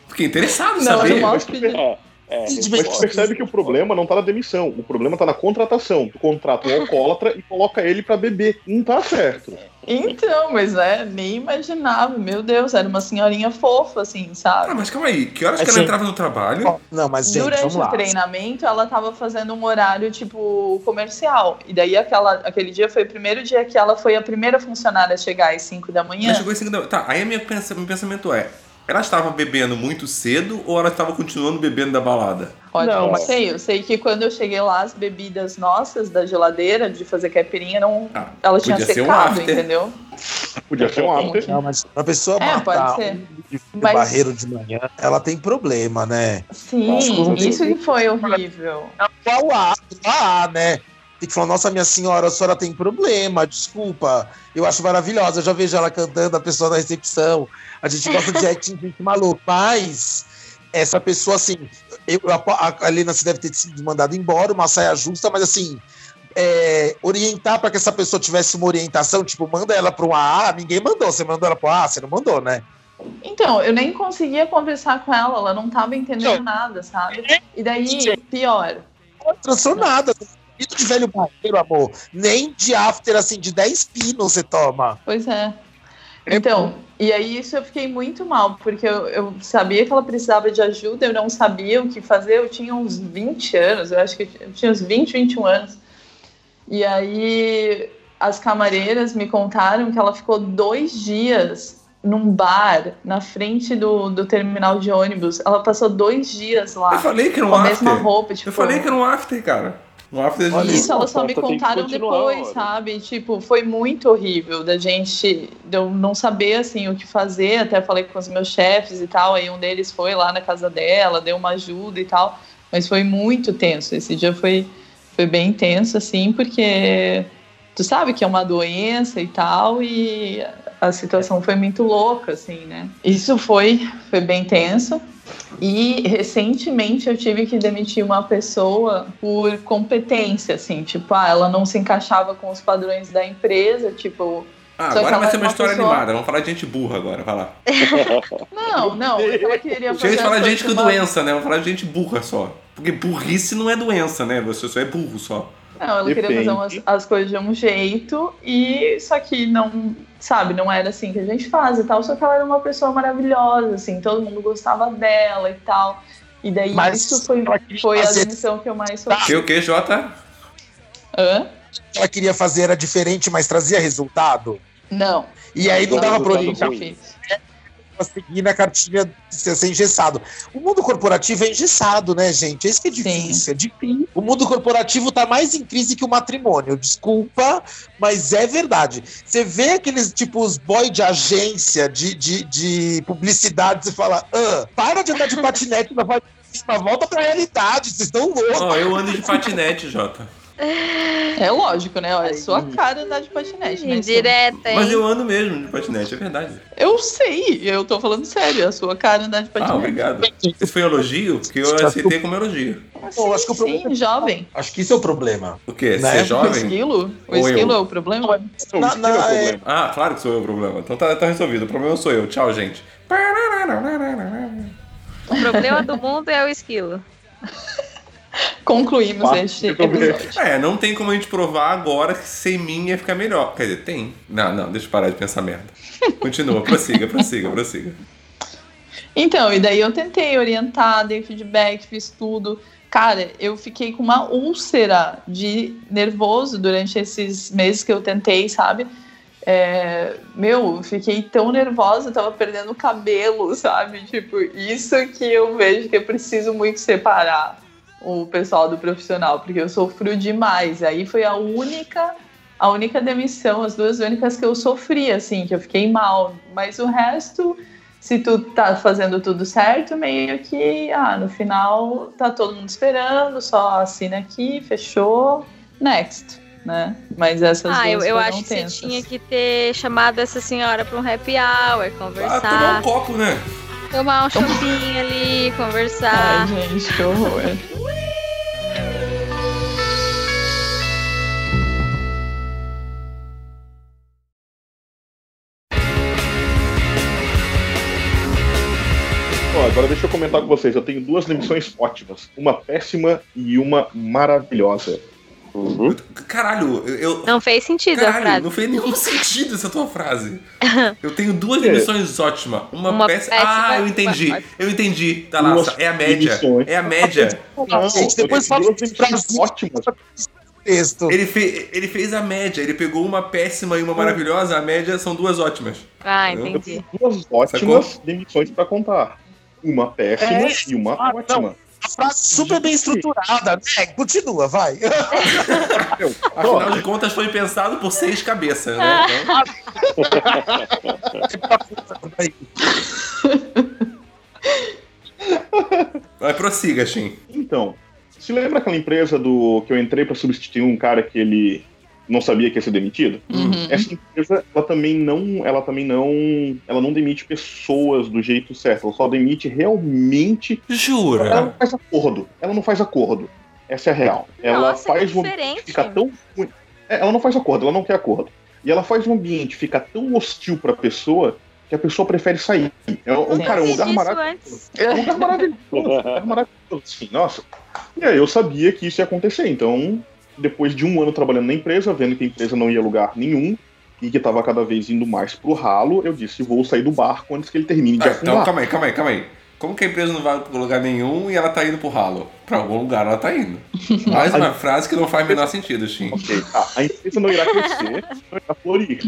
Fiquei interessado em não, saber. um hóspede. É, é. Mas tu percebe que o problema não tá na demissão, o problema tá na contratação. Tu contrata um alcoólatra e coloca ele pra beber. Não tá certo. Então, mas é, nem imaginava. Meu Deus, era uma senhorinha fofa, assim, Ah, sabe? mas calma aí, que horas que ela Assim, entrava no trabalho? Não, mas gente, Durante vamos o lá. treinamento, ela tava fazendo um horário, tipo, comercial. E daí, aquela, aquele dia foi o primeiro dia que ela foi a primeira funcionária a chegar às 5 da manhã. Ela chegou às cinco da... Tá, aí a minha pensa- meu pensamento é, ela estava bebendo muito cedo ou ela estava continuando bebendo da balada? Olha, Não, não mas- sei. Eu sei que quando eu cheguei lá, as bebidas nossas da geladeira de fazer caipirinha, não, Ah, ela tinha podia ser um secado, after. entendeu? Podia ser um after. Não, mas pra pessoa É, pode matar ser. um de Mas- barreiro de manhã, ela tem problema, né? Sim, isso que foi horrível. Qual a, a, né? Tem que falar, nossa, minha senhora, a senhora tem problema, desculpa. Eu acho maravilhosa, eu já vejo ela cantando, a pessoa na recepção. A gente gosta de acting gente maluco, mas essa pessoa, assim, eu, a, a Helena se deve ter sido mandada embora, uma saia justa, mas assim, é, orientar para que essa pessoa tivesse uma orientação, tipo, manda ela para um AA, ninguém mandou, você mandou ela para um AA, você não mandou, né? Então, eu nem conseguia conversar com ela, ela não tava entendendo nada, sabe? E daí, pior, Transtornada. Filho de velho barreiro, amor. Nem de after, assim, de 10 pinos você toma. Pois é. Então, e aí isso eu fiquei muito mal, porque eu, eu sabia que ela precisava de ajuda, eu não sabia o que fazer, eu tinha uns 20 anos, eu acho que eu tinha uns 20, 21 anos. E aí as camareiras me contaram que ela ficou dois dias num bar na frente do, do terminal de ônibus. Ela passou dois dias lá Eu falei que era um com a mesma after. roupa. Tipo, Eu falei que era um after, cara. Um after Olha isso elas só me contaram depois, sabe? Tipo, foi muito horrível da gente, de eu não saber, assim, o que fazer. Até falei com os meus chefes e tal. Aí um deles foi lá na casa dela, deu uma ajuda e tal. Mas foi muito tenso. Esse dia foi, foi bem tenso, assim, porque tu sabe que é uma doença e tal. E a situação foi muito louca, assim, né? Isso foi, foi bem tenso. E recentemente eu tive que demitir uma pessoa por competência, assim, tipo, ah, ela não se encaixava com os padrões da empresa, tipo, Ah, agora vai ser uma uma história pessoa- animada. Vamos falar de gente burra agora, vai lá. não, não, ela queria fazer. As falar de gente com uma- doença, né? Vamos falar de gente burra só. Porque burrice não é doença, né? Você só é burro só. Não, ela queria fazer umas, as coisas de um jeito e só que não, sabe, não era assim que a gente faz e tal, só que ela era uma pessoa maravilhosa, assim, todo mundo gostava dela e tal. E daí Mas isso foi, foi a fazer- demissão que eu mais Que sofri. o que, Jota? Hã? Que ela queria fazer era diferente, mas trazia resultado. Não. E aí não Não, dava pra orientar. Pra seguir na cartinha de ser ser engessado. O mundo corporativo é engessado, né, gente? Esse que é difícil, é difícil. O mundo corporativo tá mais em crise que o matrimônio. Desculpa, mas é verdade. Você vê aqueles, tipo, os boy de agência, de, de, de publicidade, você fala, ah, para de andar de patinete na volta pra realidade, vocês estão loucos. Ó, eu ando de patinete, Jota. É lógico, né? Olha, é sua cara andar de patinete, né? Indireta, hein? Mas eu ando mesmo de patinete, é verdade. Eu sei, eu tô falando sério, é a sua cara andar de Ah, patinete. obrigado. Isso foi um elogio? Porque eu aceitei como elogio. Pô, acho que o sim, problema- jovem. Acho que isso é o problema. O quê? Né? Ser O jovem? esquilo? O Ou esquilo eu? é o problema? Não, Na- isso na- é o é- problema. Ah, claro que sou eu o problema. Então tá, tá resolvido. O problema sou eu. Tchau, gente. O problema do mundo é o esquilo. Concluímos Fácil este episódio. É, não tem como a gente provar agora que sem mim ia ficar melhor. Quer dizer, tem. Não, não, deixa eu parar de pensar merda. Continua, prossiga, prossiga, prossiga. Então, e daí eu tentei orientar, dei feedback, fiz tudo. Cara, eu fiquei com uma úlcera de nervoso durante esses meses que eu tentei, sabe? É, meu, eu fiquei tão nervosa, eu tava perdendo o cabelo, sabe? Tipo, isso que eu vejo que eu preciso muito separar o pessoal do profissional, porque eu sofro demais. Aí foi a única, a única demissão, as duas únicas que eu sofri, assim, que eu fiquei mal. Mas o resto, se tu tá fazendo tudo certo, meio que, ah, no final tá todo mundo esperando, só assina aqui, fechou, next, né? Mas essas Ah, eu, duas eu acho que tensas. você tinha que ter chamado essa senhora pra um happy hour, Ah, tomar conversar, um copo, né? Tomar um choppinho ali, conversar. Ai, gente, que horror. Agora deixa eu comentar com vocês. Eu tenho duas demissões ótimas. Uma péssima e uma maravilhosa. Uhum. Caralho, eu. Não fez sentido a Caralho, frase. não fez nenhum sentido essa tua frase. Eu tenho duas É. demissões ótimas. Uma, Uma péssima. péssima Ah, eu entendi. ótima. Eu entendi. Tá lá, é a média. É a média. Não, gente, depois fala duas Brasil. ótimas. Texto. Ele, fe- ele fez a média. Ele pegou uma péssima e uma maravilhosa. A média são duas ótimas. Ah, Eu entendi. tenho duas ótimas demissões pra contar. Uma péssima É. e uma Ah, ótima. A frase super bem estruturada, né? Continua, vai. Afinal de contas, foi pensado por seis cabeças, né? Então, vai, prossiga, Shin. Então, se lembra aquela empresa do que eu entrei pra substituir um cara que ele não sabia que ia ser demitido? Uhum. Essa empresa, ela também não, ela também não, ela não demite pessoas do jeito certo. Ela só demite realmente. Ela Jura? não faz acordo. Ela não faz acordo. Essa é a real. Ela Nossa, faz um diferente. fica tão ruim. É, ela não faz acordo, ela não quer acordo. E ela faz um ambiente ficar tão hostil pra pessoa que a pessoa prefere sair. É um, Sim. cara, é um Eu lugar maravilhoso. antes. É um lugar maravilhoso. um lugar maravilhoso. Assim, nossa. E aí eu sabia que isso ia acontecer. Então, depois de um ano trabalhando na empresa, vendo que a empresa não ia a lugar nenhum e que estava cada vez indo mais pro ralo, eu disse: vou sair do barco antes que ele termine de Ah, então, afundar. calma aí, calma aí, calma aí. Como que a empresa não vai pra lugar nenhum e ela tá indo pro ralo? Pra algum lugar ela tá indo. Mais uma frase que não faz o menor sentido, Shin. Ok, tá. A empresa não irá crescer, não irá florir.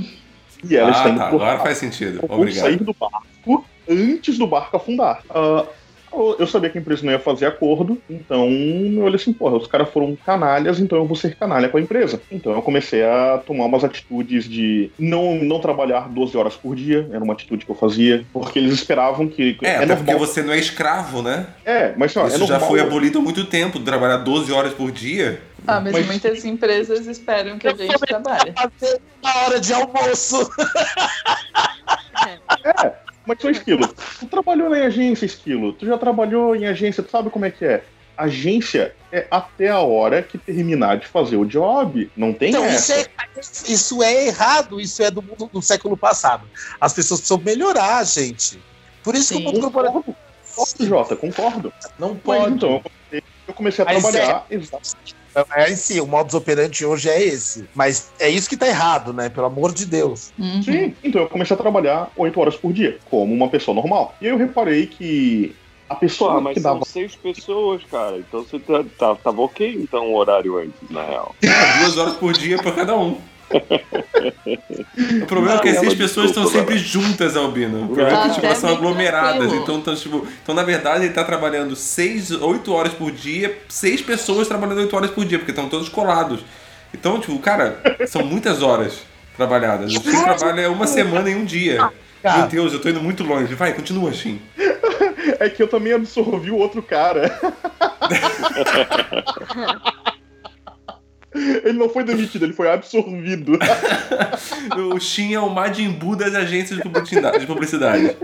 E ela Ah, está indo tá, pro agora ralo. faz sentido. Eu vou Obrigado. sair do barco antes do barco afundar. Ah, eu eu sabia que a empresa não ia fazer acordo, então eu olhei assim, porra, os caras foram canalhas, então eu vou ser canalha com a empresa. Então eu comecei a tomar umas atitudes de não, não trabalhar 12 horas por dia, era uma atitude que eu fazia, porque eles esperavam que. É, até porque normal. você não é escravo, né? É, mas ó, é Isso já normal. foi abolido há muito tempo, trabalhar 12 horas por dia. Ah, mas, Mas- muitas empresas esperam que a gente trabalhe. Na hora de almoço. Mas só esquilo, tu trabalhou em agência, esquilo. Tu já trabalhou em agência, tu sabe como é que é. Agência é até a hora que terminar de fazer o job. Não tem Então, isso essa. é, isso é errado, isso é do mundo do século passado. As pessoas precisam melhorar, gente. Por isso que Sim. o mundo corporativo Concordo, Jota, concordo. não Mas pode. então, eu comecei, a Mas trabalhar exatamente. É em si, o modus operandi hoje é esse. Mas é isso que tá errado, né? Pelo amor de Deus. Uhum. Sim, então eu comecei a trabalhar 8 horas por dia, como uma pessoa normal. E aí eu reparei que a pessoa Pô, mas que são dava. seis pessoas, cara. Então você tá, tá- tava ok então o horário antes, na real. Duas horas por dia pra cada um. O problema é que Não, as seis ela pessoas estão sempre juntas, Albino. O problema é que Até tipo, elas são aglomeradas. tranquilo. Então, então, tipo, então, na verdade, ele tá trabalhando seis, oito horas por dia, seis pessoas trabalhando oito horas por dia, porque estão todos colados. Então, tipo, cara, são muitas horas trabalhadas. O Shin trabalha uma semana em um dia. Meu Cara, Deus, eu tô indo muito longe. Vai, continua, Shin. É que eu também absorvi o outro cara. Ele não foi demitido, ele foi absorvido. O Shin é o Majin Buu das agências de publicidade. De publicidade.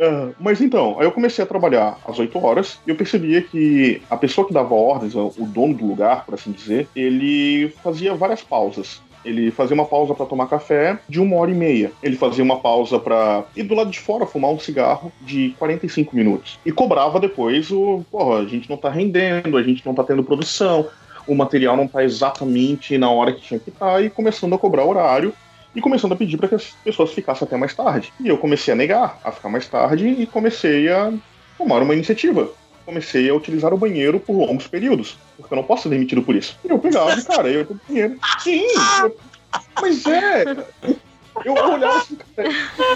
Ah, mas então, aí eu comecei a trabalhar às 8 horas e eu percebia que a pessoa que dava ordens, o dono do lugar, por assim dizer, ele fazia várias pausas. Ele fazia uma pausa para tomar café de uma hora e meia. Ele fazia uma pausa para ir do lado de fora fumar um cigarro de 45 minutos. E cobrava depois o, porra, a gente não tá rendendo, a gente não tá tendo produção, o material não tá exatamente na hora que tinha que estar, e começando a cobrar horário e começando a pedir para que as pessoas ficassem até mais tarde. E eu comecei a negar, a ficar mais tarde e comecei a tomar uma iniciativa. Comecei a utilizar o banheiro por longos períodos, porque eu não posso ser demitido por isso. E eu pegava, cara, eu ia pro banheiro. Sim! eu- mas é! Eu olhava assim, cara,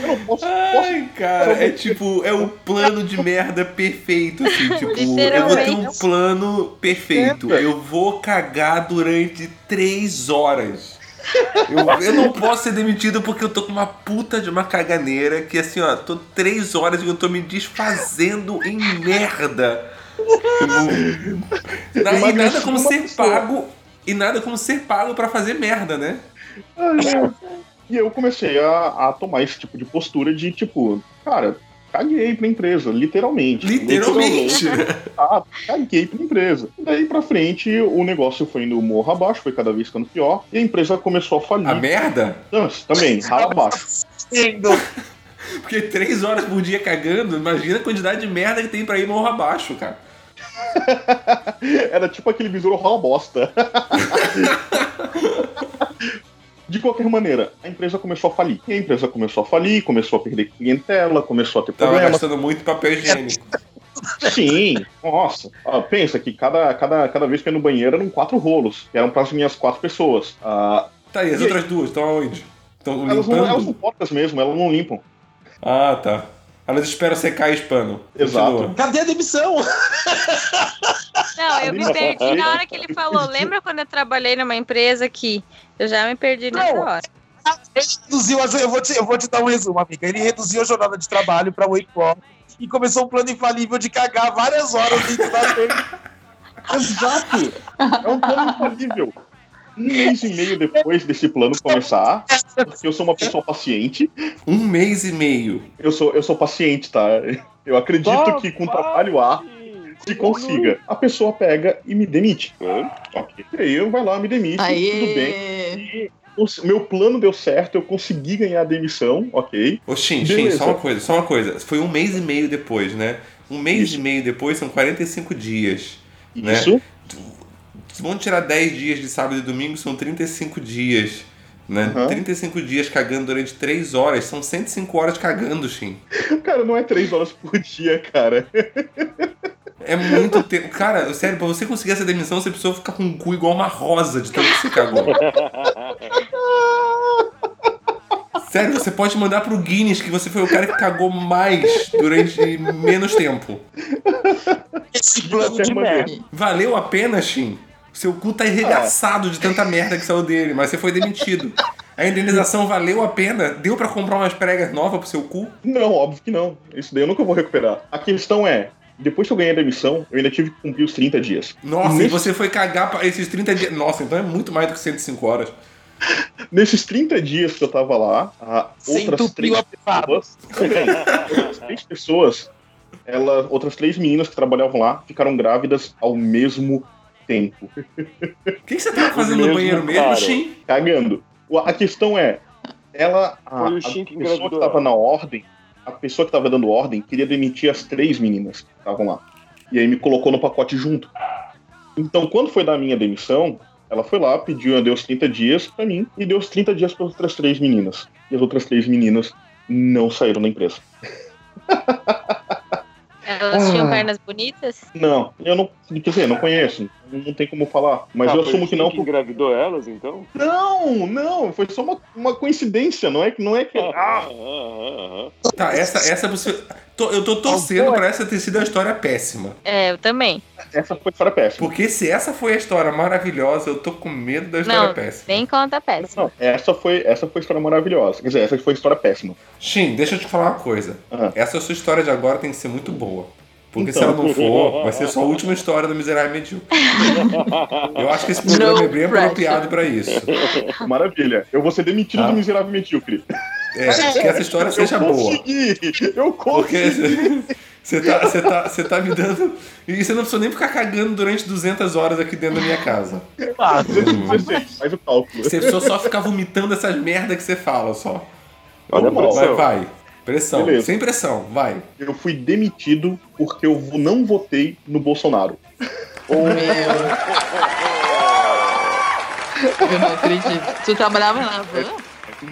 eu não posso. posso Ai, cara, é tipo, é o plano de merda perfeito, assim, tipo, eu vou ter um plano perfeito. Eu vou cagar durante três horas. Eu, eu não posso ser demitido porque eu tô com uma puta de uma caganeira que assim, ó, tô três horas e eu tô me desfazendo em merda. Tipo, na- e nada como ser pago. E nada como ser pago pra fazer merda, né? E eu comecei a, a tomar esse tipo de postura de tipo, cara, caguei pra empresa, literalmente. Literalmente. Ah, caguei pra empresa. Daí pra frente, o negócio foi indo morro abaixo, foi cada vez ficando pior, e a empresa começou a falir. A merda? Não, também, rala abaixo. Porque três horas por dia cagando, imagina a quantidade de merda que tem pra ir morro abaixo, cara. Era tipo aquele besouro rola bosta. De qualquer maneira, a empresa começou a falir. E a empresa começou a falir, começou a perder clientela, começou a ter Tava problemas. gastando muito papel higiênico. Sim, nossa. Ah, pensa que cada, cada, cada vez que eu ia no banheiro eram quatro rolos, que eram para as minhas quatro pessoas. Ah, Tá, e as E outras duas estão aonde? Estão elas, não, elas são limpando? porcas mesmo, elas não limpam. Ah, tá. Elas esperam secar e espanam. Exato. Continua. Cadê a demissão? Não, eu me perdi na hora que ele falou. Lembra quando eu trabalhei numa empresa que eu já me perdi nessa Não. hora. Ele reduziu a, eu, vou te, eu vou te dar um resumo, amiga. Ele reduziu a jornada de trabalho para 8 horas e começou um plano infalível de cagar várias horas dentro da. Exato! É um plano infalível. Um mês e meio depois desse plano começar, porque eu sou uma pessoa paciente, Um mês e meio. eu sou, eu sou paciente, tá? Eu acredito que com trabalho árduo se consiga. A pessoa pega e me demite. Ok. E aí eu vai lá, me demite, tudo bem. Aê! E meu plano deu certo, eu consegui ganhar a demissão, ok. Ô, Shin, Shin, Beleza. só uma coisa, só uma coisa. Foi um mês e meio depois, né? Um mês Isso. e meio depois são 45 dias. Né? Se vamos tirar 10 dias de sábado e domingo, são 35 dias. Né? Aham. 35 dias cagando durante 3 horas, são 105 horas cagando, Shin. Cara, não é três horas por dia, cara. É muito tempo. Cara, sério, pra você conseguir essa demissão, você precisou ficar com um cu igual uma rosa de tanto que você cagou. Sério, você pode mandar pro Guinness que você foi o cara que cagou mais durante menos tempo. Esse plano de merda. Valeu a pena, Shin? Seu cu tá arregaçado de tanta merda que saiu dele, mas você foi demitido. A indenização valeu a pena? Deu pra comprar umas pregas novas pro seu cu? Não, óbvio que não. Isso daí eu nunca vou recuperar. A questão é, depois que eu ganhei a demissão, eu ainda tive que cumprir os 30 dias. Nossa, e Nesse- você foi cagar pra esses 30 dias. Nossa, então é muito mais do que 105 horas. Nesses 30 dias que eu tava lá, a Sem outras três pessoas, outras três pessoas, ela, outras três meninas que trabalhavam lá, ficaram grávidas ao mesmo tempo, O que, que você tava fazendo no banheiro mesmo. Shin? cagando. A questão é, ela, a, a pessoa que engravidou tava ela. na ordem, a pessoa que tava dando ordem queria demitir as três meninas que estavam lá. E aí me colocou no pacote junto. Então, quando foi dar a minha demissão, ela foi lá, pediu, deu os 30 dias pra mim e deu os 30 dias para as outras três meninas. E as outras três meninas não saíram da empresa. Elas tinham Ah. pernas bonitas? Não, eu não. Quer dizer, não conheço. Não, tem como falar. Mas Ah, eu assumo que não. que engravidou elas, então? Não, não, foi só uma, uma coincidência, não é que não é que. Ah, Ah, ah, ah, Tá, essa, essa você. tô- eu tô torcendo pra essa ter sido a história péssima. É, eu também. essa foi história péssima. Porque se essa foi a história maravilhosa, eu tô com medo da história Não, péssima. nem conta péssima. Não, essa foi, essa foi a história maravilhosa. Quer dizer, essa foi a história péssima. Shin, deixa eu te falar uma coisa. Ah. Essa sua história de agora tem que ser muito boa. Porque se Então. ela não for, vai ser só a última história do Miserável Medíocre. Eu acho que esse programa No é bem pressure. apropriado pra isso. Maravilha. Eu vou ser demitido Ah. do miserável medíocre. É, que essa história seja eu boa. consegui! Eu Porque consegui! você tá, você, tá, você tá me dando. E você não precisa nem ficar cagando durante 200 horas aqui dentro da minha casa. Ah, 216, faz o cálculo. Você precisa só ficar vomitando essas merda que você fala, só. Olha. Vai, vai. Pressão. Beleza. Sem pressão, vai. Eu fui demitido porque eu não votei no Bolsonaro. Eu não acredito. Tu trabalhava na van?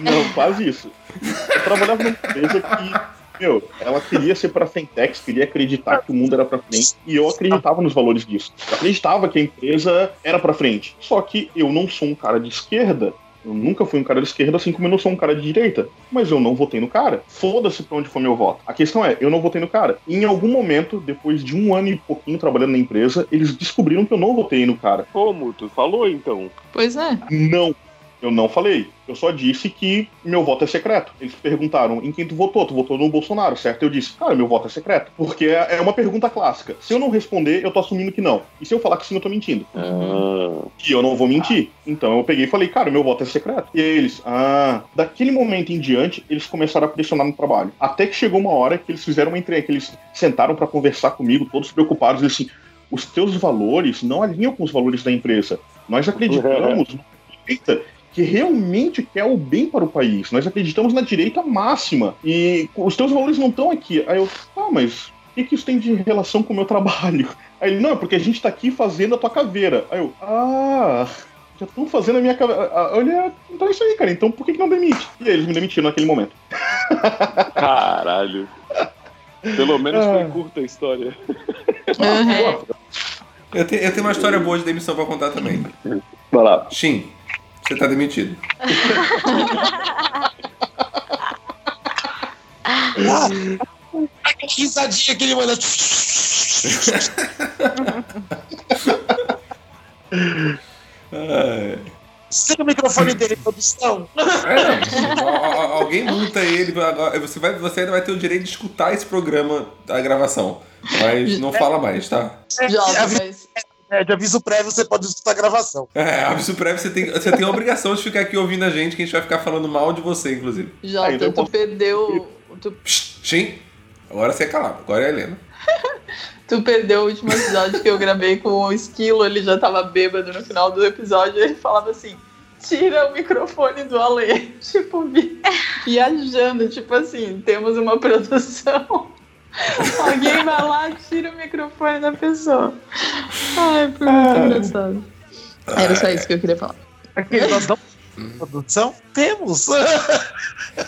Não, quase isso. Eu trabalhava numa empresa que, meu, ela queria ser pra Fentex, queria acreditar que o mundo era pra frente, e eu acreditava nos valores disso. Eu acreditava que a empresa era pra frente. Só que eu não sou um cara de esquerda. Eu nunca fui um cara de esquerda, assim como eu não sou um cara de direita. Mas eu não votei no cara. Foda-se pra onde for meu voto. A questão é, eu não votei no cara. E em algum momento, depois de um ano e pouquinho trabalhando na empresa, eles descobriram que eu não votei no cara. Como? Tu falou então? Pois é. Não. Eu não falei. Eu só disse que meu voto é secreto. Eles perguntaram em quem tu votou. Tu votou no Bolsonaro, certo? Eu disse, cara, meu voto é secreto. Porque é é uma pergunta clássica. Se eu não responder, eu tô assumindo que não. E se eu falar que sim, eu tô mentindo. Ah, E eu não vou mentir. Então eu peguei e falei, cara, meu voto é secreto. E aí eles, ah, daquele momento em diante, eles começaram a pressionar no trabalho. Até que chegou uma hora que eles fizeram uma entrega, que eles sentaram pra conversar comigo, todos preocupados, e assim, os teus valores não alinham com os valores da empresa. Nós acreditamos na direita que realmente quer o bem para o país. Nós acreditamos na direita máxima. E os teus valores não estão aqui. Aí eu, ah, mas o que, que isso tem de relação com o meu trabalho? Aí ele, não, é porque a gente tá aqui fazendo a tua caveira. Aí eu, ah, já estão fazendo a minha caveira. Ah, Olha, então é isso aí, cara. Então por que, que não demite? E aí eles me demitiram naquele momento. caralho. Pelo menos foi curta a história. Uhum. Eu, te- eu tenho uma história boa de demissão pra contar também. Vai lá. Shin, você tá demitido. que risadinha que ele manda. Sem o microfone dele, produção. É, alguém multa ele. Você, vai, você ainda vai ter o direito de escutar esse programa, a gravação. Mas não fala mais, tá? Jota, mas É, de aviso prévio, você pode escutar a gravação. É, aviso prévio, você tem, você tem a obrigação de ficar aqui ouvindo a gente, que a gente vai ficar falando mal de você, inclusive. Jota, então tu posso- perdeu. Tu, Shin, agora você é calado. Agora é a Helena. tu perdeu o último episódio que eu gravei com o Esquilo, ele já tava bêbado no final do episódio, ele falava assim. Tira o microfone do Ale. Tipo, vi- viajando. Tipo assim, temos uma produção. Alguém vai lá, tira o microfone da pessoa. Ai, foi muito engraçado. Era só isso que eu queria falar. Aqui, nós não produção? Temos.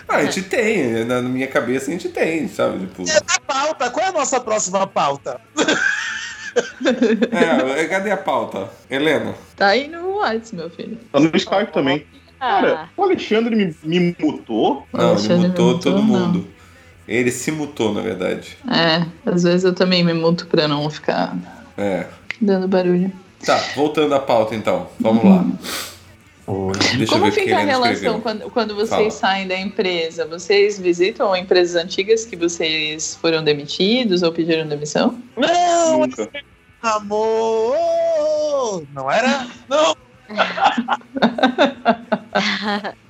Ah, a gente tem, na minha cabeça a gente tem, sabe? Tipo, A pauta, qual é a nossa próxima pauta? é, cadê a pauta? Helena? Tá aí no WhatsApp, meu filho. Tá no Skype também. Ah, Cara, o Alexandre me, me mutou. Não, ele Alexandre mutou todo mutou, não. Ele se mutou, na verdade. É, às vezes eu também me muto pra não ficar É. dando barulho. Tá, voltando à pauta então. Vamos lá. Deixa eu Como ver o que fica a relação quando, quando vocês Fala. saem da empresa? Vocês visitam empresas antigas que vocês foram demitidos ou pediram demissão? Não, Nunca. amor! Não era? Não.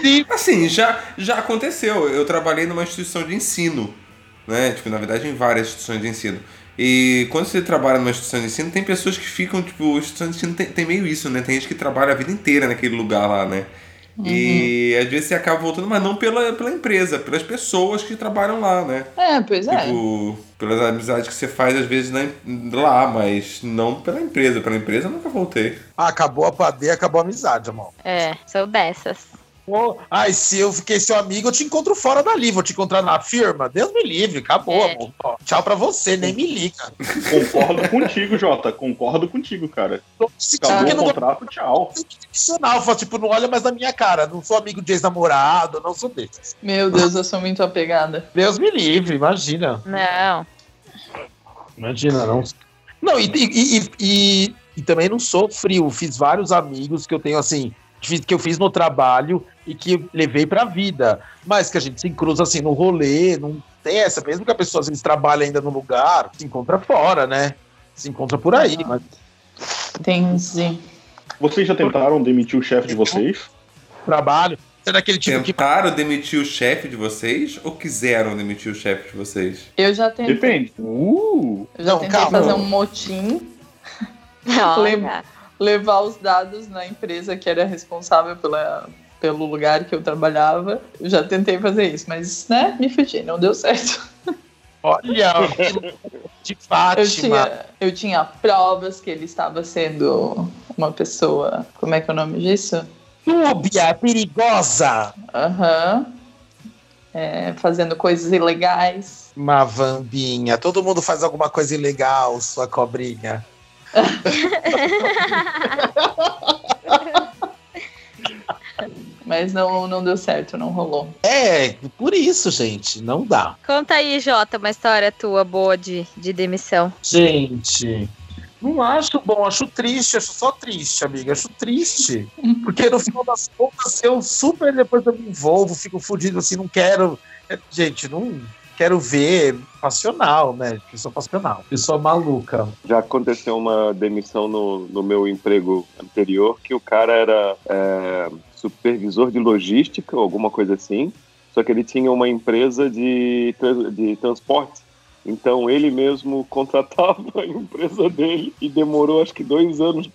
Sim. Assim, já, já aconteceu. Eu trabalhei numa instituição de ensino, né? Tipo, na verdade, em várias instituições de ensino. E quando você trabalha numa instituição de ensino, tem pessoas que ficam, tipo, a instituição de ensino tem, tem meio isso, né? Tem gente que trabalha a vida inteira naquele lugar lá, né? E às vezes você acaba voltando, mas não pela, pela empresa, pelas pessoas que trabalham lá, né? É, pois é. Tipo, pelas amizades que você faz às vezes na, lá, mas não pela empresa. Pela empresa eu nunca voltei. Ah, acabou a padeia, acabou a amizade, amor. é, sou dessas. Pô, ai, se eu fiquei seu amigo, eu te encontro fora dali. Vou te encontrar na firma. Deus me livre, acabou, É. amor. Ó, tchau pra você, nem me liga. Concordo contigo, Jota. Concordo contigo, cara. Se Acabou que o contrato, tchau. fala, tipo, não olha mais na minha cara. Não sou amigo de ex-namorado, não sou desses. Meu Deus, eu sou muito apegada. Deus me livre, imagina. Não. Imagina, não. Não, e, e, e, e- e também não sou frio. Fiz vários amigos que eu tenho assim, que eu fiz no trabalho e que levei pra vida. Mas que a gente se cruza assim no rolê, não tem essa. Mesmo que a pessoa às vezes trabalha ainda no lugar, se encontra fora, né? Se encontra por aí. Ah. Mas Entendi. Vocês já tentaram demitir o chefe de vocês? trabalho. Você é daquele tipo que. Tentaram demitir o chefe de vocês ou quiseram demitir o chefe de vocês? Eu já tentei. Depende. Uh! Eu já Não, tentei calma. fazer um motim, Olha. levar os dados na empresa que era responsável pela, pelo lugar que eu trabalhava. Eu já tentei fazer isso, mas, né, me fugi, não deu certo. Olha, de Eu Fátima. tinha, eu tinha provas que ele estava sendo uma pessoa. Como é que é o nome disso? Núbia, perigosa. Aham. É, fazendo coisas ilegais. Uma vambinha. Todo mundo faz alguma coisa ilegal, sua cobrinha. Mas não, não deu certo, não rolou. É, por isso, gente. Não dá. Conta aí, Jota, uma história tua boa de, de demissão. Gente. Não acho bom, acho triste, acho só triste, amiga. Acho triste. Porque no final das contas, eu super depois eu me envolvo, fico fudido assim, não quero. é, Gente, não quero ver passional, né? Pessoa passional. Pessoa maluca. Já aconteceu uma demissão no, no meu emprego anterior que o cara era é, supervisor de logística ou alguma coisa assim, só que ele tinha uma empresa de, de transporte. Então ele mesmo contratava a empresa dele e demorou acho que dois anos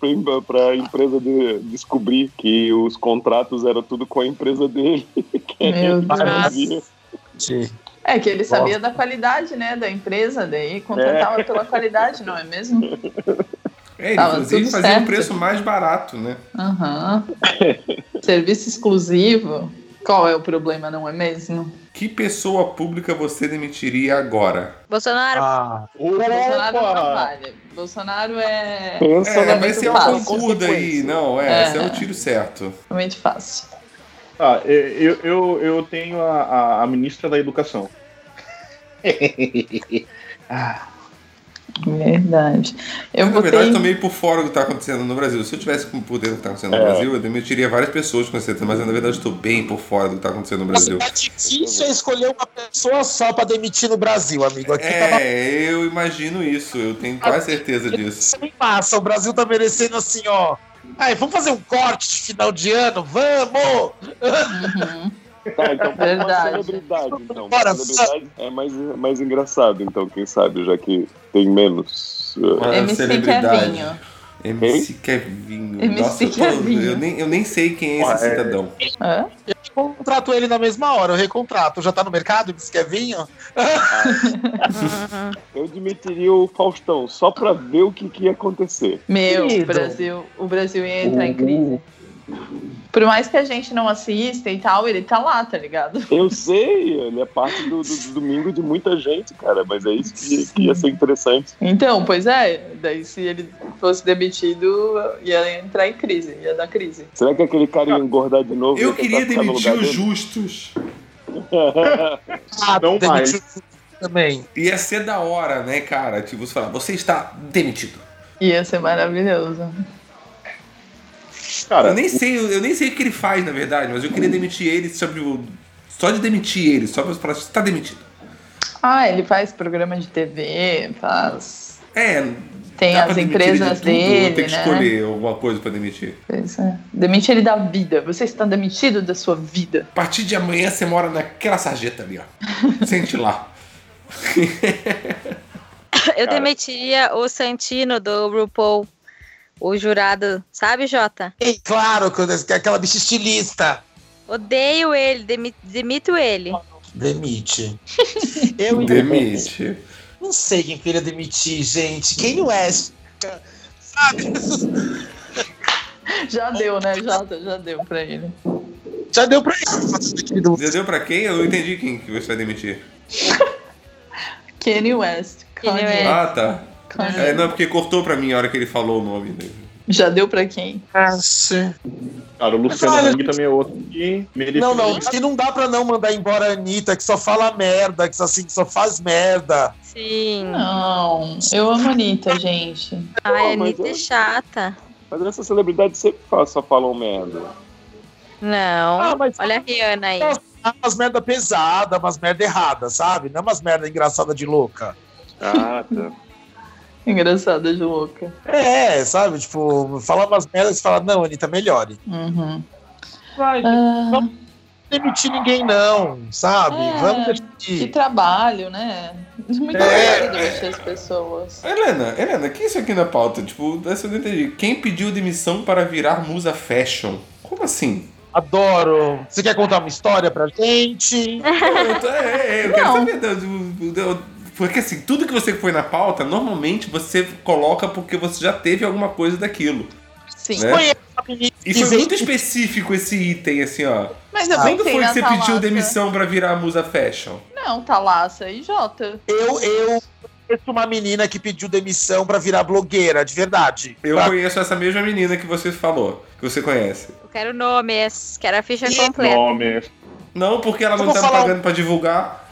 para a empresa de- descobrir que os contratos eram tudo com a empresa dele. que Meu. Deus. É que ele sabia da qualidade, né, da empresa, daí contratava pela qualidade, não é mesmo? É, ele Tava inclusive tudo fazia um certo. preço mais barato, né? Aham. Serviço exclusivo. Qual é o problema, não é mesmo? Que pessoa pública você demitiria agora? Bolsonaro, ah, Bolsonaro não Opa! vale. Bolsonaro é Pensa É, na vai ser um concurso aí. Não, é, É. esse é o tiro certo. muito fácil. Ah, eu, eu, eu tenho a, a, a ministra da Educação. Verdade. Eu Eu, na botei... verdade, tô meio por fora do que tá acontecendo no Brasil. Se eu tivesse com o poder do que tá acontecendo no É. Brasil, eu demitiria várias pessoas com certeza, mas na verdade estou bem por fora do que tá acontecendo no Brasil. é difícil escolher uma pessoa só pra demitir no Brasil, amigo. Aqui tá É, eu imagino isso, eu tenho quase certeza disso. Isso é massa. O Brasil tá merecendo assim, ó. Ai, vamos fazer um corte de final de ano? Vamos! Uhum. Tá, então uma Verdade. celebridade, então. Bora, Uma celebridade é mais, mais engraçado, então, quem sabe, já que tem menos. uh, Ah, MC celebridade. Kevinho. MC Kevinho. MC Nossa, eu, tô- Kevinho. eu nem, eu nem sei quem é esse É. cidadão. Hã? Eu contrato ele na mesma hora, eu recontrato. Já tá no mercado, esse Kevinho? Eu admitiria o Faustão, só pra ver o que, que ia acontecer. Meu, o. Brasil, o Brasil ia entrar em crise. Por mais que a gente não assista e tal, ele tá lá, tá ligado? Eu sei, ele é parte do, do- do domingo de muita gente, cara, mas é isso que, que ia ser interessante. Então, pois é, daí se ele fosse demitido, ia entrar em crise, ia dar crise. Será que aquele cara ia engordar de novo? Eu queria demitir os justos. Ah, Não mais. Também. Ia ser da hora, né, cara? Tipo, você falar, você está demitido. Ia ser maravilhoso. Cara, eu nem sei, eu nem sei o que ele faz, na verdade, mas eu queria demitir ele sobre o. Só de demitir ele, só pra falar, você tá demitido. Ah, ele faz programa de TV, faz. É. Tem as ele de empresas tudo, ou dele, Tem que né? escolher alguma coisa pra demitir. Pois é. Demite ele da vida. Você está demitido da sua vida. A partir de amanhã você mora naquela sarjeta ali, ó. Sente lá. eu demitiria o Santino do RuPaul, o jurado, sabe, Jota? E claro, que é aquela bicha estilista. Odeio ele, demi- demito ele. Demite. Eu Demite. não sei quem queria demitir, gente. Quem não é? Sabe? Já deu, né, Jota? Já deu pra ele. Já deu pra ele. Já deu pra quem? Eu não entendi quem que você vai demitir. Kanye West. Kanye. West. Ah, tá. É, não, porque cortou pra mim a hora que ele falou o nome dele. Já deu pra quem? Nossa. cara, o Luciano Olha, Hang também é outro que. Não, não, que não dá pra não mandar embora a Anitta, que só fala merda, que só, assim, que só faz merda. Sim. Não, eu amo a Anitta, gente. Ai, a mas Anitta é chata. Mas essas celebridades sempre só falam merda. Não. Ah, mas- Olha a Rihanna aí. Umas merda pesada, umas merda errada, sabe? Não é umas merda engraçada de louca. Ah, tá. Engraçada de louca. É, sabe? Tipo, fala umas merdas e fala, não, Anitta, melhore. Uhum. Vai, Ah, demitir ninguém, não, sabe? É, Vamos Que demitir. trabalho, né? Muito É. demitir as pessoas. Helena, Helena, que é isso aqui na pauta? Tipo, essa eu não entendi. Quem pediu demissão para virar musa fashion? Como assim? Adoro. Você quer contar uma história pra gente? Eu, é, é, eu quero Não. saber. Porque assim, tudo que você põe na pauta, normalmente você coloca porque você já teve alguma coisa daquilo. Sim. Né? E foi muito específico esse item, assim, ó. Mas eu Quando foi que você pediu demissão pra virar musa fashion? Não, Thalassa e Jota. Eu, eu conheço uma menina que pediu demissão pra virar blogueira, de verdade. Eu Pra- conheço essa mesma menina que você falou, que você conhece. Eu quero nomes, quero a ficha E- completa. Nome. Não, porque ela Eu não tá pagando pra divulgar.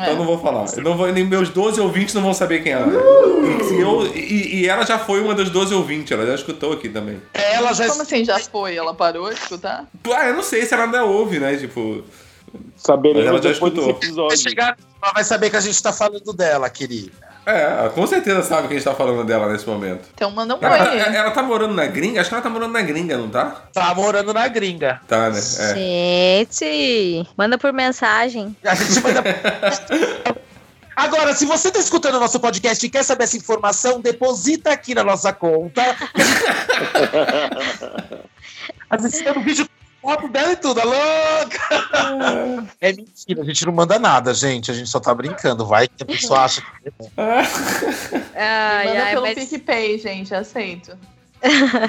Então É. eu não vou falar. Eu não vou, nem meus 12 ouvintes não vão saber quem ela é. Uh! E, eu- e- e ela já foi uma das 12 ouvintes, ela já escutou aqui também. Ela já Como assim já foi? Ela parou de escutar? Ah, eu não sei se ela ainda ouve, né? Tipo. Mas Saberemos ela já depois escutou. vai chegar, ela vai saber que a gente tá falando dela, querida. É, com certeza sabe que a gente tá falando dela nesse momento. Então manda um Ela, tá- oi. ela tá morando na gringa? Acho que ela tá morando na gringa, não tá? Tá morando na gringa. Tá, né? É. Gente, manda por mensagem. A gente manda. Agora, se você tá escutando o nosso podcast e quer saber essa informação, deposita aqui na nossa conta. Assistindo o vídeo com foto dela e tudo, louca! É mentira, a gente não manda nada, gente. A gente só tá brincando. Vai que a pessoa acha que. Ai, manda ai, pelo mas, PicPay, gente, aceito.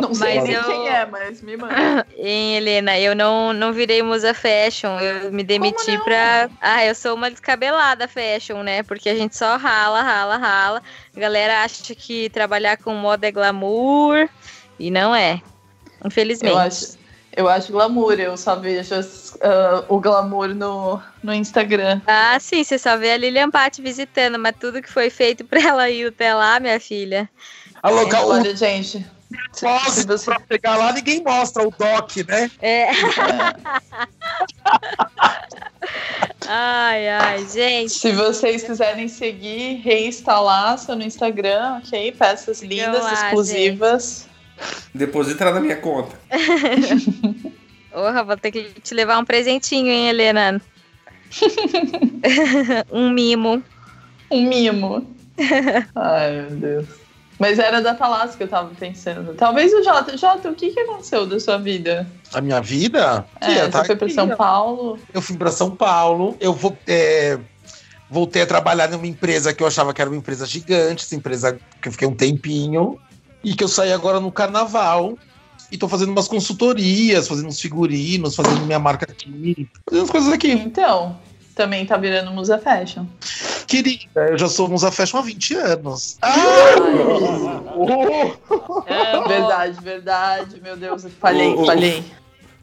Não sei Mas nem eu- quem é, mas me manda. hein, Helena, eu não, não virei musa fashion. Eu me demiti pra. Ah, eu sou uma descabelada fashion, né? Porque a gente só rala, rala, rala. A galera acha que trabalhar com moda é glamour. E não é. Infelizmente. Eu acho, eu acho glamour, eu só vejo ah, o glamour no, no Instagram. Ah, sim, você só vê a Lilian Patti visitando, mas tudo que foi feito pra ela ir até lá, minha filha. A louca, o Olha, gente. Se você, pra chegar lá, ninguém mostra o doc, né? É. ai, ai, gente. se vocês quiserem seguir, reinstalar seu no Instagram, ok? Peças lindas, lá, exclusivas. Deposita na minha conta. Porra, vou ter que te levar um presentinho, hein, Helena? um mimo. Um mimo. Ai, meu Deus. Mas era da Thalassa que eu tava pensando. Talvez o Jota. Jota, o que, que aconteceu da sua vida? A minha vida? É, tá você foi pra aqui, São. Paulo. Eu fui para São Paulo. Eu vou, é, voltei a trabalhar numa empresa que eu achava que era uma empresa gigante, essa empresa que eu fiquei um tempinho, e que eu saí agora no carnaval. E tô fazendo umas consultorias, fazendo uns figurinos, fazendo minha marca aqui, fazendo as coisas aqui. Então, também tá virando Musa Fashion. Querida, eu já sou Musa Fashion há 20 anos. Ah! É, verdade, verdade. Meu Deus, eu falhei, ô, falhei.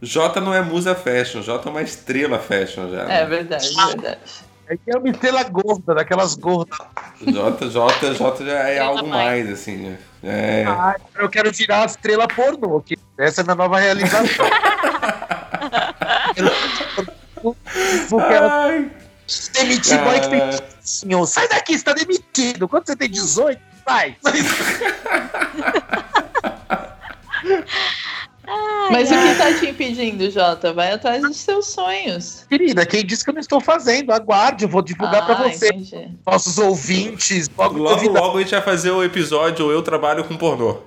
Jota não é musa fashion, Jota é uma estrela fashion já. É né? verdade, verdade. É que é uma estrela gorda, daquelas gordas. Jota já é algo mais, assim. né? É. Ah, eu quero virar a estrela pornô, que essa é a minha nova realização. quero Ai, demitir boy que tem. Senhor, sai daqui, você tá demitido. Quando você tem 18, sai. Mas o que tá te impedindo, Jota? Vai atrás dos seus sonhos. Querida, quem disse que eu não estou fazendo? Aguarde, eu vou divulgar pra Ah, você, entendi. nossos ouvintes. Logo, Logo, logo a gente vai fazer o episódio Eu Trabalho com Pornô.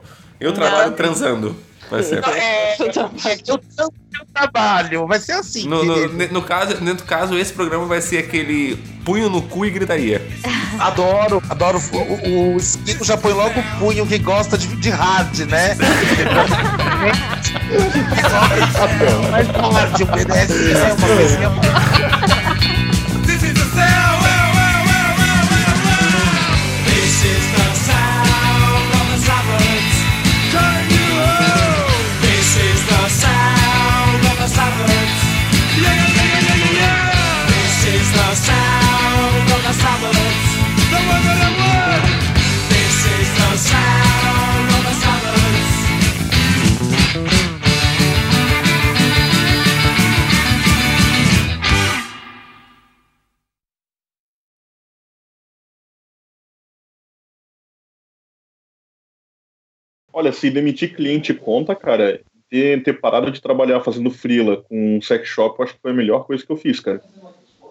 Eu trabalho Não. transando. Vai ser. É, Eu trabalho. eu, eu, eu trabalho, vai ser assim. No, no, no caso, no caso, esse programa vai ser aquele punho no cu e gritaria. Adoro, adoro. O, o, o Esquilo já põe logo o punho que gosta de, de hard, né? Mas hard, o BDS é uma coisinha Olha, se demitir cliente conta, cara, ter, ter parado de trabalhar fazendo freela com sex shop, eu acho que foi a melhor coisa que eu fiz, cara.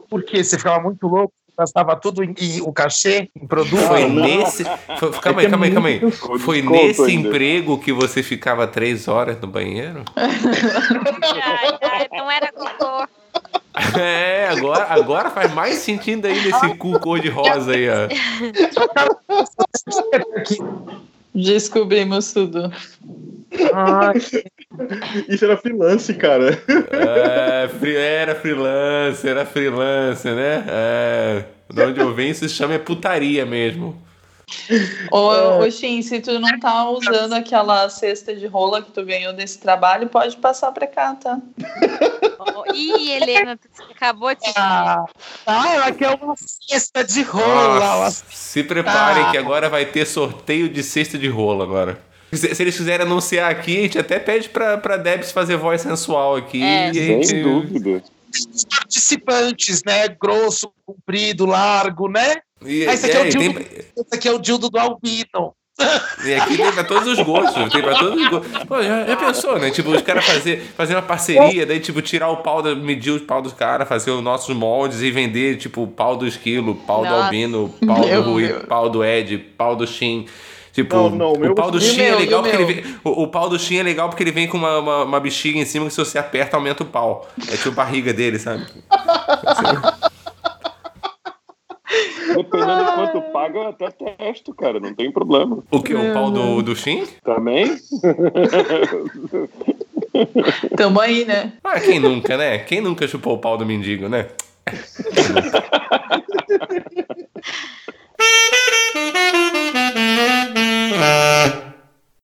Porque você ficava muito louco, gastava tudo em, em- o cachê em produto. Foi não. nesse. foi- calma aí, É é calma aí, calma aí. muito Foi desconto nesse ainda. emprego que você ficava três horas no banheiro? Não era cocô. É, agora, agora faz mais sentido aí nesse cu cor-de-rosa aí, ó. Descobrimos tudo. Ai, Isso era freelance, cara. É, era freelancer, era freelancer, né? É, de onde eu venho, isso se chama é putaria mesmo. Ô, ô Shin, se tu não tá usando aquela cesta de rola que tu ganhou desse trabalho, pode passar pra cá, tá? Oh, Ih, Helena, tu acabou de se ah, ah, ela quer uma cesta de rola. Nossa, se preparem Ah. que agora vai ter sorteio de cesta de rolo agora. Se, se eles quiserem anunciar aqui, a gente até pede pra, pra Debs fazer voz sensual aqui. É. e gente- Sem dúvida. Os participantes, né? Grosso, comprido, largo, né? E, Ah, esse aqui é o e dildo, tem- esse aqui é o dildo do albino. E aqui tem pra todos os gostos, tem pra todos os gostos. Pô, já, já pensou, né? Tipo, os caras fazer, fazer uma parceria, daí, tipo, tirar o pau, da, medir o pau dos caras, fazer os nossos moldes e vender, tipo, pau do esquilo, pau do Nossa. albino, pau Meu do Rui, Deus. pau do Ed, pau do Shin. Tipo, Não, não, o meu o pau do. Shin o é meu, legal o porque ele meu? vem. O, o pau do Shin é legal porque ele vem com uma, uma, uma bexiga em cima que se você aperta, aumenta o pau. É tipo a barriga dele, sabe? Dependendo do quanto paga, eu até testo, cara, não tem problema. O que? O pau do, do Shin? Também? Tamo aí, né? Ah, quem nunca, né? Quem nunca chupou o pau do mendigo, né?